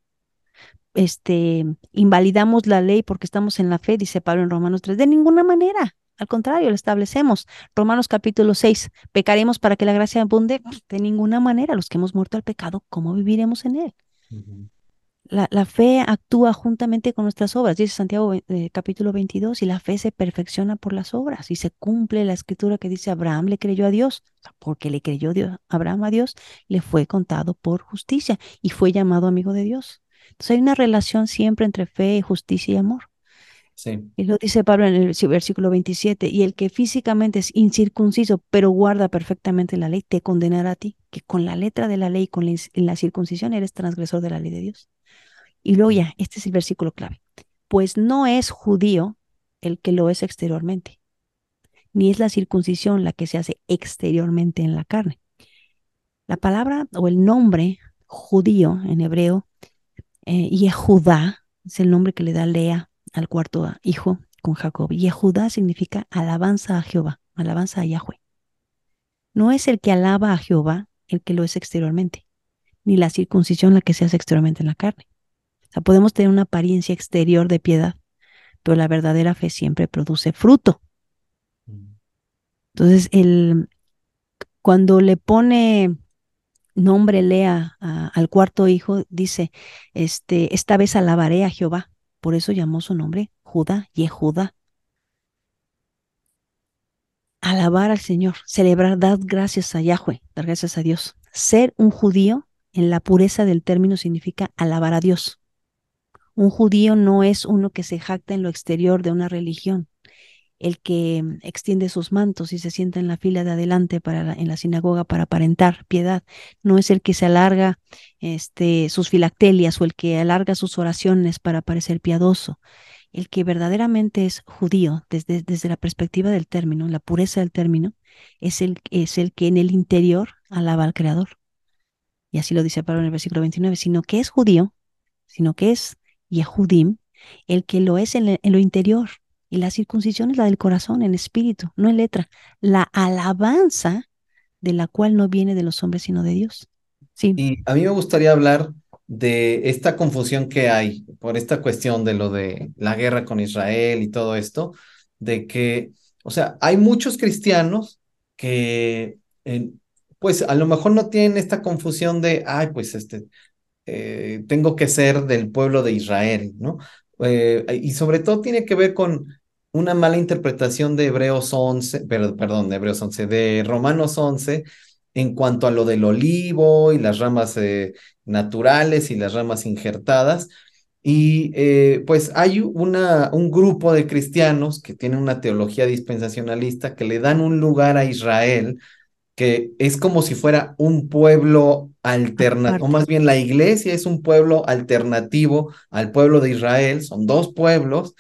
Este, invalidamos la ley porque estamos en la fe, dice Pablo en Romanos 3, de ninguna manera. Al contrario, lo establecemos. Romanos capítulo 6, pecaremos para que la gracia abunde. De ninguna manera, los que hemos muerto al pecado, ¿cómo viviremos en él? La, fe actúa juntamente con nuestras obras, dice Santiago eh, capítulo 22, y la fe se perfecciona por las obras y se cumple la escritura que dice Abraham le creyó a Dios, porque le creyó Dios, Abraham a Dios, le fue contado por justicia y fue llamado amigo de Dios. Entonces hay una relación siempre entre fe, justicia y amor. Sí. Y lo dice Pablo en el versículo 27, y el que físicamente es incircunciso, pero guarda perfectamente la ley, te condenará a ti, que con la letra de la ley, con la circuncisión, eres transgresor de la ley de Dios. Y luego ya, este es el versículo clave. Pues no es judío el que lo es exteriormente, ni es la circuncisión la que se hace exteriormente en la carne. La palabra o el nombre judío en hebreo, eh, Yehudá, es el nombre que le da Lea al cuarto hijo con Jacob. Yehudá significa alabanza a Jehová, alabanza a Yahweh. No es el que alaba a Jehová el que lo es exteriormente, ni la circuncisión la que se hace exteriormente en la carne. O sea, podemos tener una apariencia exterior de piedad, pero la verdadera fe siempre produce fruto. Entonces, el, cuando le pone nombre Lea al cuarto hijo, dice, este, esta vez alabaré a Jehová. Por eso llamó su nombre Judá, Yehudá. Alabar al Señor, celebrar, dar gracias a Yahweh, dar gracias a Dios. Ser un judío, en la pureza del término, significa alabar a Dios. Un judío no es uno que se jacta en lo exterior de una religión, el que extiende sus mantos y se sienta en la fila de adelante para en la sinagoga para aparentar piedad, no es el que se alarga este, sus filactelias o el que alarga sus oraciones para parecer piadoso. El que verdaderamente es judío desde, desde la perspectiva del término, la pureza del término, es el, es el que en el interior alaba al Creador. Y así lo dice Pablo en el versículo 29, sino que es judío, sino que es Yehudim, el que lo es en, lo interior. Y la circuncisión es la del corazón, en espíritu, no en letra. La alabanza de la cual no viene de los hombres, sino de Dios. Sí. Y a mí me gustaría hablar de esta confusión que hay por esta cuestión de lo de la guerra con Israel y todo esto, de que, o sea, hay muchos cristianos que, pues a lo mejor no tienen esta confusión de, ay, pues este, eh, tengo que ser del pueblo de Israel, ¿no? Eh, y sobre todo tiene que ver con una mala interpretación de Hebreos 11, perdón, de Hebreos 11, de Romanos 11, en cuanto a lo del olivo y las ramas eh, naturales y las ramas injertadas. Y pues hay un grupo de cristianos que tienen una teología dispensacionalista que le dan un lugar a Israel que es como si fuera un pueblo alternativo, o más bien la iglesia es un pueblo alternativo al pueblo de Israel, son dos pueblos,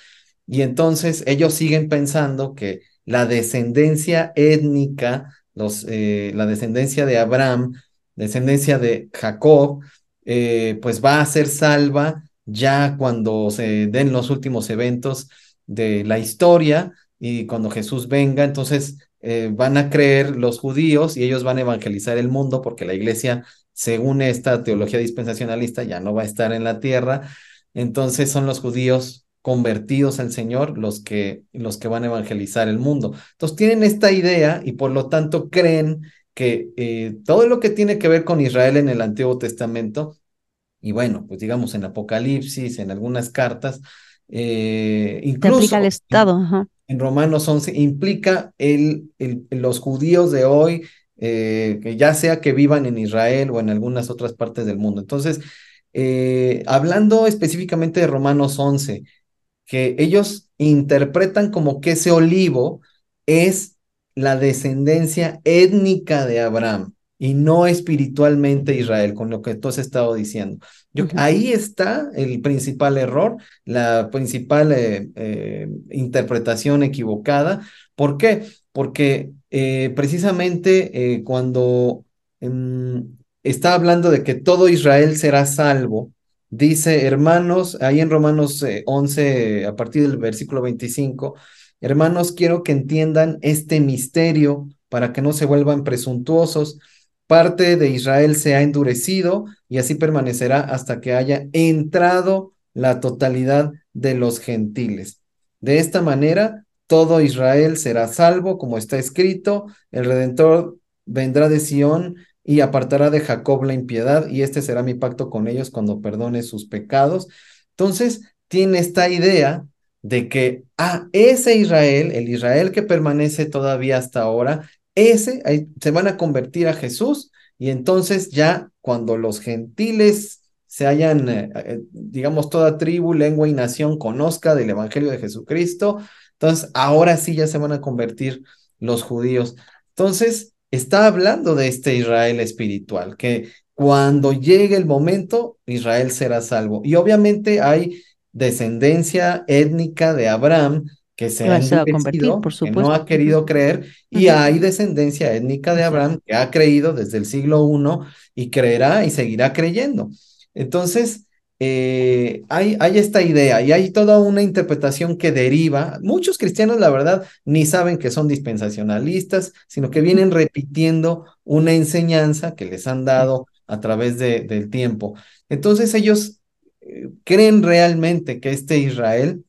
y entonces ellos siguen pensando que la descendencia étnica, los, eh, la descendencia de Abraham, descendencia de Jacob, eh, pues va a ser salva ya cuando se den los últimos eventos de la historia y cuando Jesús venga, entonces eh, van a creer los judíos y ellos van a evangelizar el mundo porque la iglesia, según esta teología dispensacionalista, ya no va a estar en la tierra. Entonces son los judíos convertidos al Señor los que, los que van a evangelizar el mundo. Entonces tienen esta idea y por lo tanto creen que eh, todo lo que tiene que ver con Israel en el Antiguo Testamento, y bueno, pues digamos en Apocalipsis, en algunas cartas, eh, incluso... el Estado, en Romanos 11 implica el, los judíos de hoy, eh, que ya sea que vivan en Israel o en algunas otras partes del mundo. Entonces, eh, hablando específicamente de Romanos 11, que ellos interpretan como que ese olivo es la descendencia étnica de Abraham y no espiritualmente Israel, con lo que tú has estado diciendo. Yo, Ahí está el principal error, la principal eh, eh, interpretación equivocada. ¿Por qué? Porque eh, precisamente cuando em, está hablando de que todo Israel será salvo, dice, hermanos, ahí en Romanos 11, a partir del versículo 25, hermanos, quiero que entiendan este misterio para que no se vuelvan presuntuosos parte de Israel se ha endurecido y así permanecerá hasta que haya entrado la totalidad de los gentiles. De esta manera, todo Israel será salvo, como está escrito, el Redentor vendrá de Sión y apartará de Jacob la impiedad, y este será mi pacto con ellos cuando perdone sus pecados. Entonces, tiene esta idea de que, ah, ese Israel, el Israel que permanece todavía hasta ahora, ese se van a convertir a Jesús y entonces ya cuando los gentiles se hayan, eh, eh, digamos, toda tribu, lengua y nación conozca del Evangelio de Jesucristo, entonces ahora sí ya se van a convertir los judíos. Entonces, está hablando de este Israel espiritual, que cuando llegue el momento, Israel será salvo. Y obviamente hay descendencia étnica de Abraham que se, ha convertido, que no ha querido creer, y hay descendencia étnica de Abraham que ha creído desde el siglo I y creerá y seguirá creyendo. Entonces, eh, hay, hay, esta idea y hay toda una interpretación que deriva. Muchos cristianos, la verdad, ni saben que son dispensacionalistas, sino que vienen repitiendo una enseñanza que les han dado a través de, del tiempo. Entonces ellos eh, creen realmente que este Israel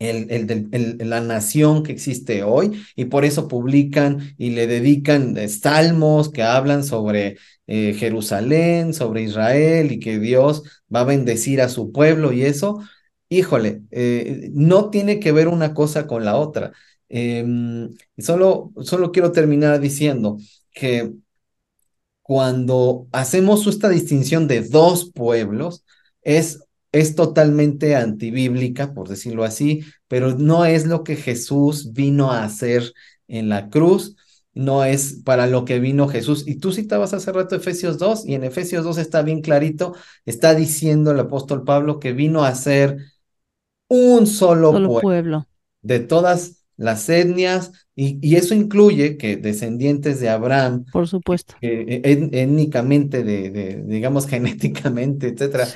la nación que existe hoy y por eso publican y le dedican eh, salmos que hablan sobre eh, Jerusalén, sobre Israel y que Dios va a bendecir a su pueblo y eso, híjole, eh, no tiene que ver una cosa con la otra. Em, solo, solo quiero terminar diciendo que cuando hacemos esta distinción de dos pueblos, es es totalmente antibíblica, por decirlo así, pero no es lo que Jesús vino a hacer en la cruz, no es para lo que vino Jesús. Y tú citabas hace rato Efesios 2, y en Efesios 2 está bien clarito, está diciendo el apóstol Pablo que vino a ser un solo, pueblo, de todas las etnias, y, eso incluye que descendientes de Abraham, por supuesto, étnicamente, de, digamos, genéticamente, etcétera,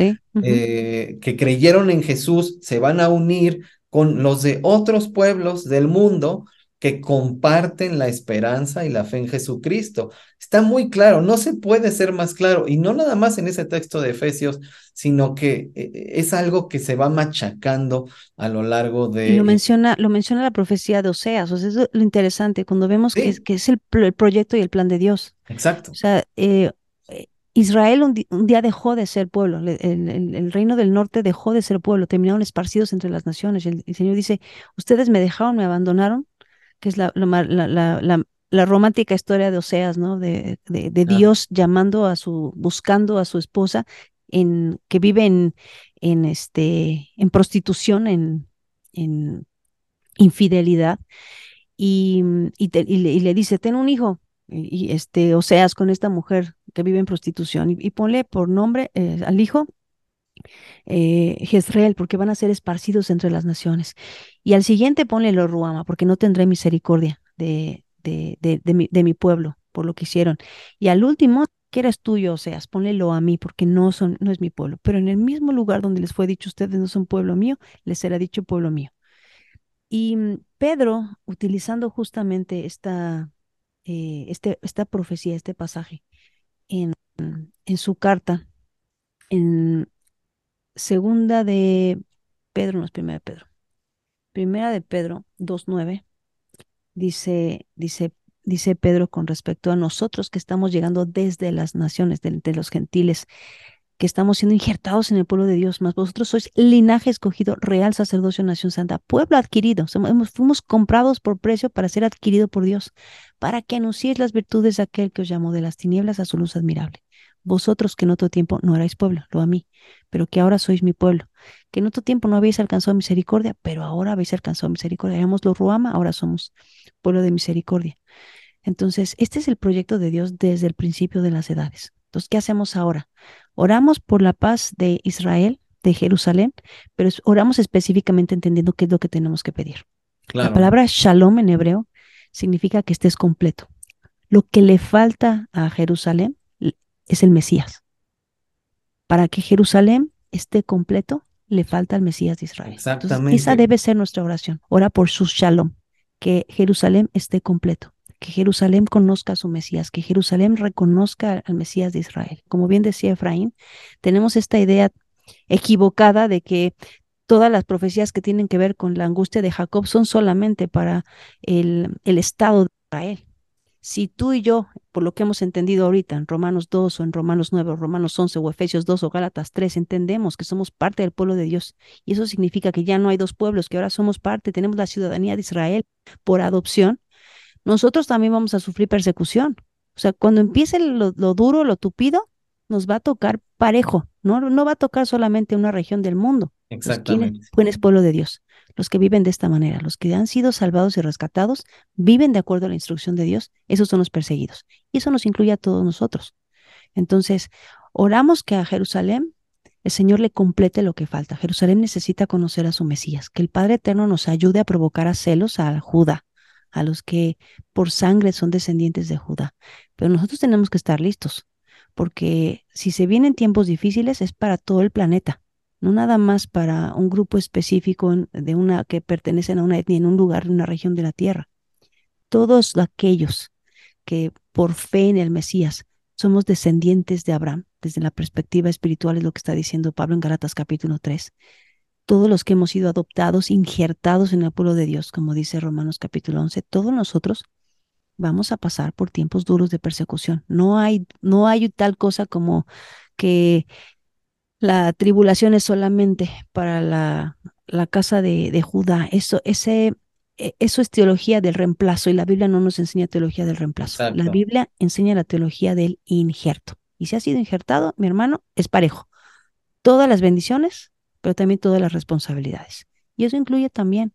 eh, que creyeron en Jesús, se van a unir con los de otros pueblos del mundo que comparten la esperanza y la fe en Jesucristo. Está muy claro, no se puede ser más claro, y no nada más en ese texto de Efesios, sino que eh, es algo que se va machacando a lo largo de... lo menciona, lo menciona la profecía de Oseas, o sea, es lo interesante, cuando vemos que, es, que es el, proyecto y el plan de Dios. Exacto. O sea, eh, Israel un, día dejó de ser pueblo, el, reino del norte dejó de ser pueblo, terminaron esparcidos entre las naciones. El, el Señor dice, ustedes me dejaron, me abandonaron, que es la, la, romántica historia de Oseas, ¿no? De, de, Dios llamando a su, buscando a su esposa en, que vive en, en, este, en prostitución, en, en infidelidad, y, y, le, dice, ten un hijo, y, este, Oseas con esta mujer que vive en prostitución, y, ponle por nombre eh, al hijo eh, Jezreel, porque van a ser esparcidos entre las naciones. Y al siguiente ponle lo Ruama, porque no tendré misericordia de, de, de, mi, pueblo por lo que hicieron. Y al último, que eres tuyo, o seas, ponlelo a mí, porque no, son, no es mi pueblo. Pero en el mismo lugar donde les fue dicho, ustedes no son pueblo mío, les será dicho pueblo mío. Y mm, Pedro, utilizando justamente esta, eh, este, esta profecía, este pasaje, en, en su carta, en segunda de Pedro, no es primera de Pedro. Primera de Pedro 2.9 dice, dice, dice Pedro con respecto a nosotros que estamos llegando desde las naciones, de, los gentiles, que estamos siendo injertados en el pueblo de Dios, más vosotros sois linaje escogido, real sacerdocio, nación santa, pueblo adquirido, somos, fuimos comprados por precio para ser adquirido por Dios, para que anunciéis las virtudes de aquel que os llamó de las tinieblas a su luz admirable vosotros que en otro tiempo no erais pueblo, lo a mí, pero que ahora sois mi pueblo, que en otro tiempo no habéis alcanzado misericordia, pero ahora habéis alcanzado misericordia. Éramos los Ruama, ahora somos pueblo de misericordia. Entonces, este es el proyecto de Dios desde el principio de las edades. Entonces, ¿qué hacemos ahora? Oramos por la paz de Israel, de Jerusalén, pero oramos específicamente entendiendo qué es lo que tenemos que pedir. La palabra shalom en hebreo significa que estés completo. Lo que le falta a Jerusalén es el Mesías. Para que Jerusalén esté completo, le falta el Mesías de Israel. Exactamente. esa debe ser nuestra oración. Ora por su shalom, que Jerusalén esté completo, que Jerusalén conozca a su Mesías, que Jerusalén reconozca al Mesías de Israel. Como bien decía Efraín, tenemos esta idea equivocada de que todas las profecías que tienen que ver con la angustia de Jacob son solamente para el, el Estado de Israel. Si tú y yo, por lo que hemos entendido ahorita en Romanos 2 o en Romanos 9 o Romanos 11 o Efesios 2 o Gálatas 3, entendemos que somos parte del pueblo de Dios y eso significa que ya no hay dos pueblos, que ahora somos parte, tenemos la ciudadanía de Israel por adopción, nosotros también vamos a sufrir persecución. O sea, cuando empiece lo, duro, lo tupido, nos va a tocar parejo, no, no va a tocar solamente una región del mundo. Exactamente. ¿Quién es pueblo de Dios? Los que viven de esta manera, los que han sido salvados y rescatados, viven de acuerdo a la instrucción de Dios, esos son los perseguidos. Y eso nos incluye a todos nosotros. Entonces, oramos que a Jerusalén el Señor le complete lo que falta. Jerusalén necesita conocer a su Mesías, que el Padre Eterno nos ayude a provocar a celos a Judá, a los que por sangre son descendientes de Judá. Pero nosotros tenemos que estar listos, porque si se vienen tiempos difíciles es para todo el planeta, no nada más para un grupo específico de una que pertenecen a una etnia en un lugar, en una región de la tierra. Todos aquellos que por fe en el Mesías somos descendientes de Abraham, desde la perspectiva espiritual es lo que está diciendo Pablo en Galatas capítulo 3. Todos los que hemos sido adoptados, injertados en el pueblo de Dios, como dice Romanos capítulo 11, todos nosotros vamos a pasar por tiempos duros de persecución. No hay, no hay tal cosa como que la tribulación es solamente para la, la casa de, de Judá. Eso, ese, e, eso es teología del reemplazo y la Biblia no nos enseña teología del reemplazo. La Biblia enseña la teología del injerto. Y si ha sido injertado, mi hermano, es parejo. Todas las bendiciones, pero también todas las responsabilidades. Y eso incluye también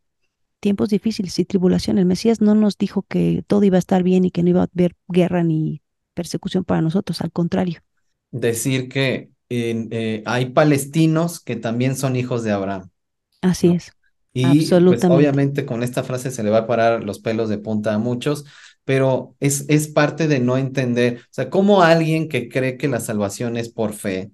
tiempos difíciles y tribulación. El Mesías no nos dijo que todo iba a estar bien y que no iba a haber guerra ni persecución para nosotros, al contrario. Decir que eh, hay palestinos que también son hijos de Abraham. Así es. Y pues, obviamente con esta frase se le va a parar los pelos de punta a muchos, pero es, es parte de no entender, o sea, como alguien que cree que la salvación es por fe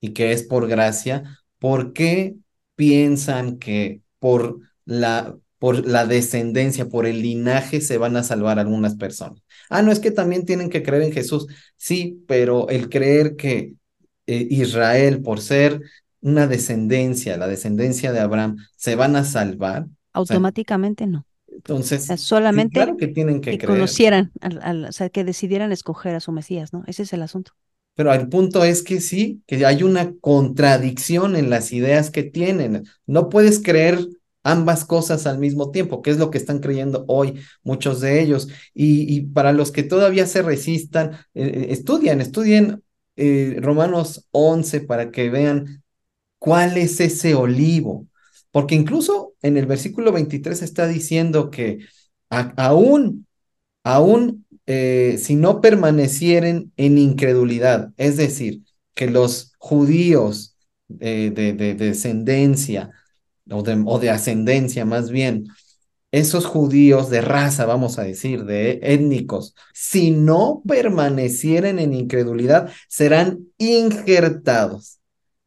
y que es por gracia, ¿por qué piensan que por la, por la descendencia, por el linaje se van a salvar algunas personas? Ah, no es que también tienen que creer en Jesús, sí, pero el creer que eh, Israel, por ser una descendencia, la descendencia de Abraham, se van a salvar. Automáticamente no. Entonces, solamente claro que tienen que, conocieran, al, o sea, que decidieran escoger a su Mesías, ¿no? Ese es el asunto. Pero el punto es que sí, que hay una contradicción en las ideas que tienen. No puedes creer ambas cosas al mismo tiempo, que es lo que están creyendo hoy muchos de ellos. Y, para los que todavía se resistan, eh, eh, estudien, estudien eh, Romanos 11 para que vean cuál es ese olivo. Porque incluso en el versículo 23 está diciendo que aún, aún eh, si no permanecieren en incredulidad, es decir, que los judíos de, descendencia o de, o de ascendencia más bien, esos judíos de raza, vamos a decir, de étnicos, si no permanecieren en incredulidad, serán injertados.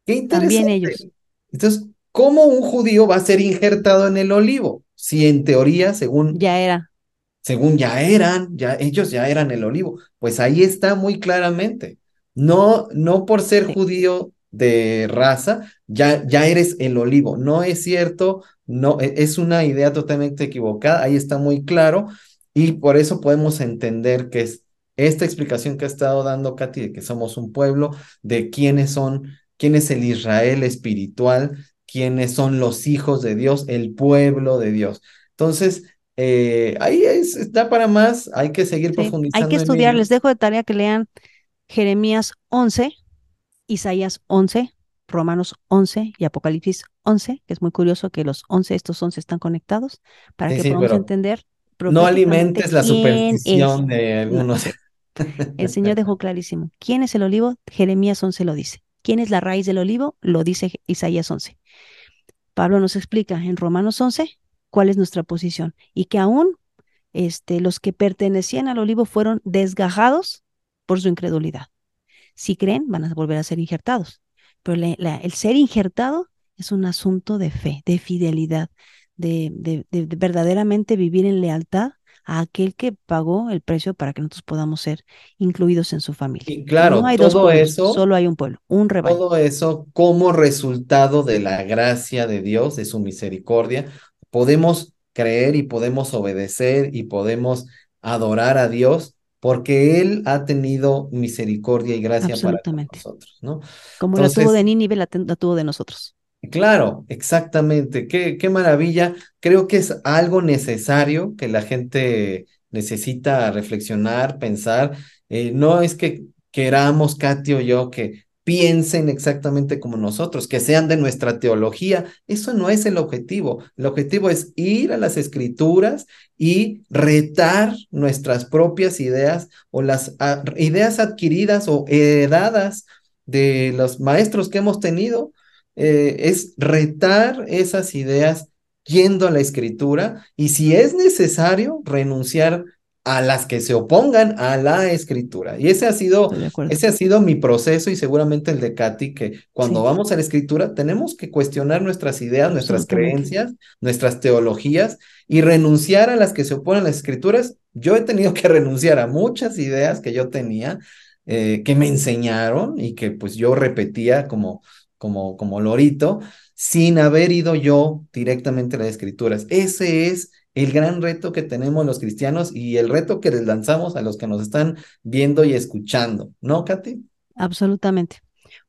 Qué interesante. También ellos. Entonces, ¿Cómo un judío va a ser injertado en el olivo? Si en teoría, según... Ya era. Según ya eran, ya ellos ya eran el olivo. Pues ahí está muy claramente. No, no por ser judío de raza, ya, ya eres el olivo. No es cierto, no, e, es una idea totalmente equivocada. Ahí está muy claro. Y por eso podemos entender que es esta explicación que ha estado dando Katy de que somos un pueblo, de quiénes son, quién es el Israel espiritual, quiénes son los hijos de Dios, el pueblo de Dios. Entonces, eh, ahí está para más, hay que seguir profundizando. Hay que estudiar, les dejo de tarea que lean Jeremías 11, Isaías 11, Romanos 11 y Apocalipsis 11, que es muy curioso que los 11, estos 11 están conectados para que podamos entender. No alimentes la superstición de algunos. El Señor dejó clarísimo. ¿Quién es el olivo? Jeremías 11 lo dice. ¿Quién es la raíz del olivo? Lo dice Isaías 11. Pablo nos explica en Romanos 11 cuál es nuestra posición y que aún este, los que pertenecían al olivo fueron desgajados por su incredulidad. Si creen, van a volver a ser injertados. Pero el ser injertado es un asunto de fe, de fidelidad, de, de, verdaderamente vivir en lealtad a aquel que pagó el precio para que nosotros podamos ser incluidos en su familia. Y claro, todo eso, solo hay un pueblo, un rebaño. Todo eso como resultado de la gracia de Dios, de su misericordia, podemos creer y podemos obedecer y podemos adorar a Dios porque Él ha tenido misericordia y gracia para nosotros, ¿no? Como la tuvo de Nínive, la tuvo de nosotros. Claro, exactamente. Qué, qué maravilla. Creo que es algo necesario que la gente necesita reflexionar, pensar. Eh, no es que queramos, Katy o yo, que piensen exactamente como nosotros, que sean de nuestra teología. Eso no es el objetivo. El objetivo es ir a las escrituras y retar nuestras propias ideas o las ideas adquiridas o heredadas de los maestros que hemos tenido. Eh, es retar esas ideas yendo a la escritura y si es necesario renunciar a las que se opongan a la escritura. Y ese ha sido, ese ha sido mi proceso y seguramente el de Katy, que cuando vamos a la escritura tenemos que cuestionar nuestras ideas, nuestras creencias, nuestras teologías y renunciar a las que se oponen a las escrituras. Yo he tenido que renunciar a muchas ideas que yo tenía, eh, que me enseñaron y que pues yo repetía como, como, como lorito, sin haber ido yo directamente a las escrituras. Ese es el gran reto que tenemos los cristianos y el reto que les lanzamos a los que nos están viendo y escuchando, ¿no, Katy? Absolutamente.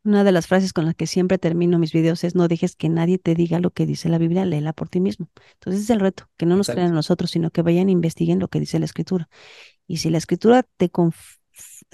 Una de las frases con las que siempre termino mis videos es no dejes que nadie te diga lo que dice la Biblia, léela por ti mismo. Entonces es el reto, que no nos crean a nosotros, sino que vayan e investiguen lo que dice la Escritura. Y si la Escritura te,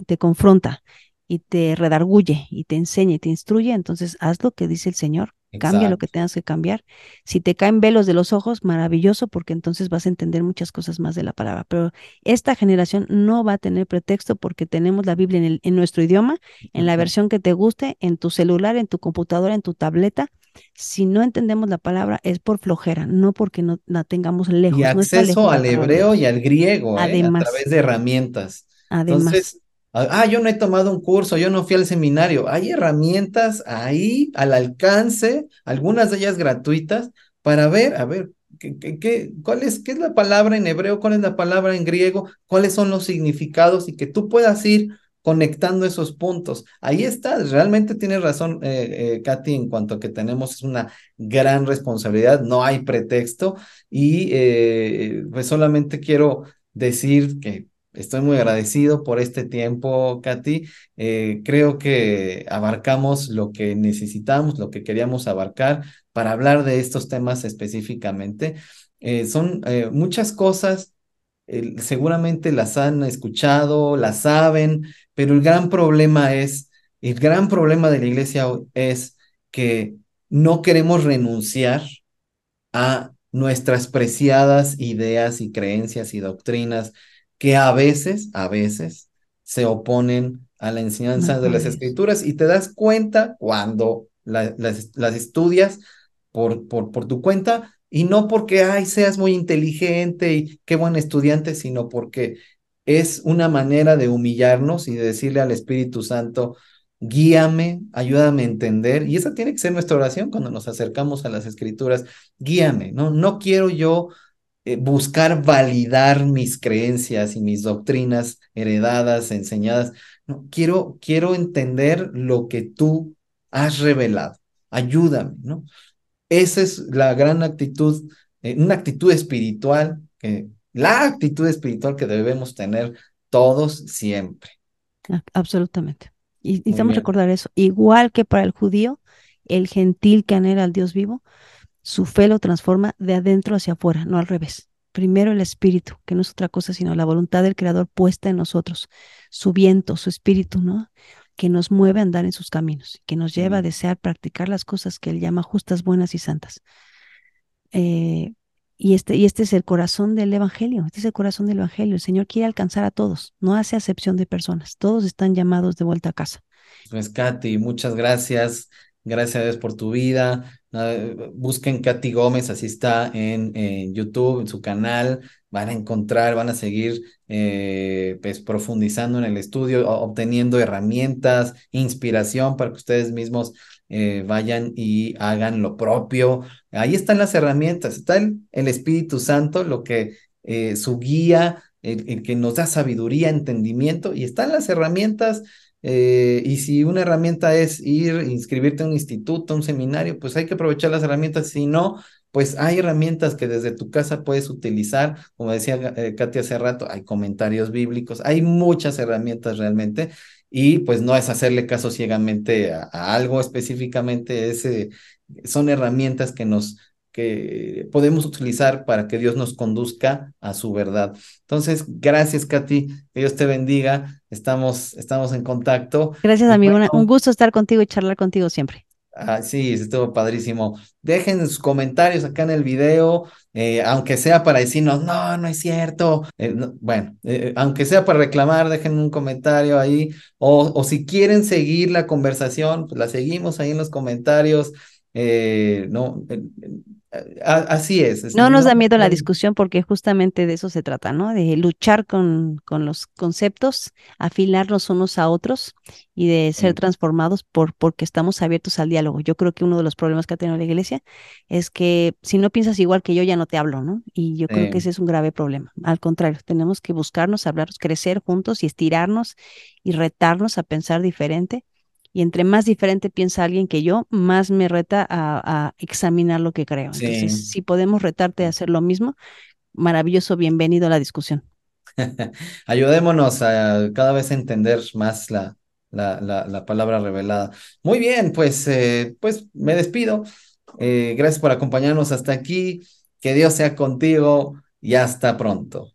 te confronta y te redarguye y te enseña y te instruye, entonces haz lo que dice el Señor Cambia lo que tengas que cambiar. Si te caen velos de los ojos, maravilloso, porque entonces vas a entender muchas cosas más de la palabra. Pero esta generación no va a tener pretexto porque tenemos la Biblia en, el, en nuestro idioma, en la versión que te guste, en tu celular, en tu computadora, en tu tableta. Si no entendemos la palabra es por flojera, no porque no la tengamos lejos. Y acceso al hebreo y al griego ¿eh? a través de herramientas. Además. Ah, yo no he tomado un curso, yo no fui al seminario. Hay herramientas ahí al alcance, algunas de ellas gratuitas, para ver, a ver, ¿qué, qué, cuál es, qué es la palabra en hebreo, cuál es la palabra en griego, cuáles son los significados y que tú puedas ir conectando esos puntos. Ahí está, realmente tienes razón, eh, eh, Katy, en cuanto a que tenemos una gran responsabilidad, no hay pretexto y eh, pues solamente quiero decir que Estoy muy agradecido por este tiempo, Katy. Eh, creo que abarcamos lo que necesitamos, lo que queríamos abarcar para hablar de estos temas específicamente. Eh, son eh, muchas cosas, seguramente las han escuchado, las saben, pero el gran problema es, el gran problema de la iglesia es que no queremos renunciar a nuestras preciadas ideas y creencias y doctrinas que a veces, a veces, se oponen a la enseñanza de las escrituras y te das cuenta cuando las, las, estudias por, por, por tu cuenta y no porque, ay, seas muy inteligente y qué buen estudiante, sino porque es una manera de humillarnos y de decirle al Espíritu Santo, guíame, ayúdame a entender. Y esa tiene que ser nuestra oración cuando nos acercamos a las escrituras. Guíame, ¿no? No quiero yo eh, buscar validar mis creencias y mis doctrinas heredadas, enseñadas. No, quiero, quiero entender lo que tú has revelado. Ayúdame, ¿no? Esa es la gran actitud, eh, una actitud espiritual, que, la actitud espiritual que debemos tener todos siempre. Absolutamente. Y necesitamos recordar eso. Igual que para el judío, el gentil que anhela al Dios vivo, su fe lo transforma de adentro hacia afuera, no al revés. Primero el espíritu, que no es otra cosa sino la voluntad del Creador puesta en nosotros, su viento, su espíritu, ¿no? Que nos mueve a andar en sus caminos, que nos lleva a desear practicar las cosas que Él llama justas, buenas y santas. Eh, y este, y este es el corazón del Evangelio, este es el corazón del Evangelio. El Señor quiere alcanzar a todos, no hace acepción de personas, todos están llamados de vuelta a casa. Katy, muchas gracias. Gracias a Dios por tu vida. Busquen Katy Gómez, así está en, YouTube, en su canal. Van a encontrar, van a seguir eh, pues, profundizando en el estudio, obteniendo herramientas, inspiración para que ustedes mismos eh, vayan y hagan lo propio. Ahí están las herramientas, está el, Espíritu Santo, lo que eh, su guía, el que nos da sabiduría, entendimiento, y están las herramientas eh, y si una herramienta es ir, inscribirte a un instituto, a un seminario, pues hay que aprovechar las herramientas. Si no, pues hay herramientas que desde tu casa puedes utilizar. Como decía eh, Katia hace rato, hay comentarios bíblicos, hay muchas herramientas realmente. Y pues no es hacerle caso ciegamente a, algo específicamente, es, son herramientas que nos, que podemos utilizar para que Dios nos conduzca a su verdad. Entonces, gracias, Katy, que Dios te bendiga, estamos, estamos en contacto. Gracias, amigo, un gusto estar contigo y charlar contigo siempre. Ah, sí, estuvo padrísimo. Dejen sus comentarios acá en el video, eh, aunque sea para decirnos, no, no es cierto. Eh, bueno, eh, aunque sea para reclamar, dejen un comentario ahí. O, o si quieren seguir la conversación, pues la seguimos ahí en los comentarios. no, Así es. No nos da miedo la discusión porque justamente de eso se trata, ¿no? De luchar con, con los conceptos, afilarnos unos a otros y de ser transformados por, porque estamos abiertos al diálogo. Yo creo que uno de los problemas que ha tenido la iglesia es que si no piensas igual que yo, ya no te hablo, ¿no? Y yo creo que ese es un grave problema. Al contrario, tenemos que buscarnos, hablarnos, crecer juntos y estirarnos y retarnos a pensar diferente y entre más diferente piensa alguien que yo, más me reta a, examinar lo que creo. Entonces, si podemos retarte a hacer lo mismo, maravilloso, bienvenido a la discusión. Ayudémonos a cada vez entender más la, la, la, palabra revelada. Muy bien, pues, eh, pues me despido. Eh, gracias por acompañarnos hasta aquí. Que Dios sea contigo y hasta pronto.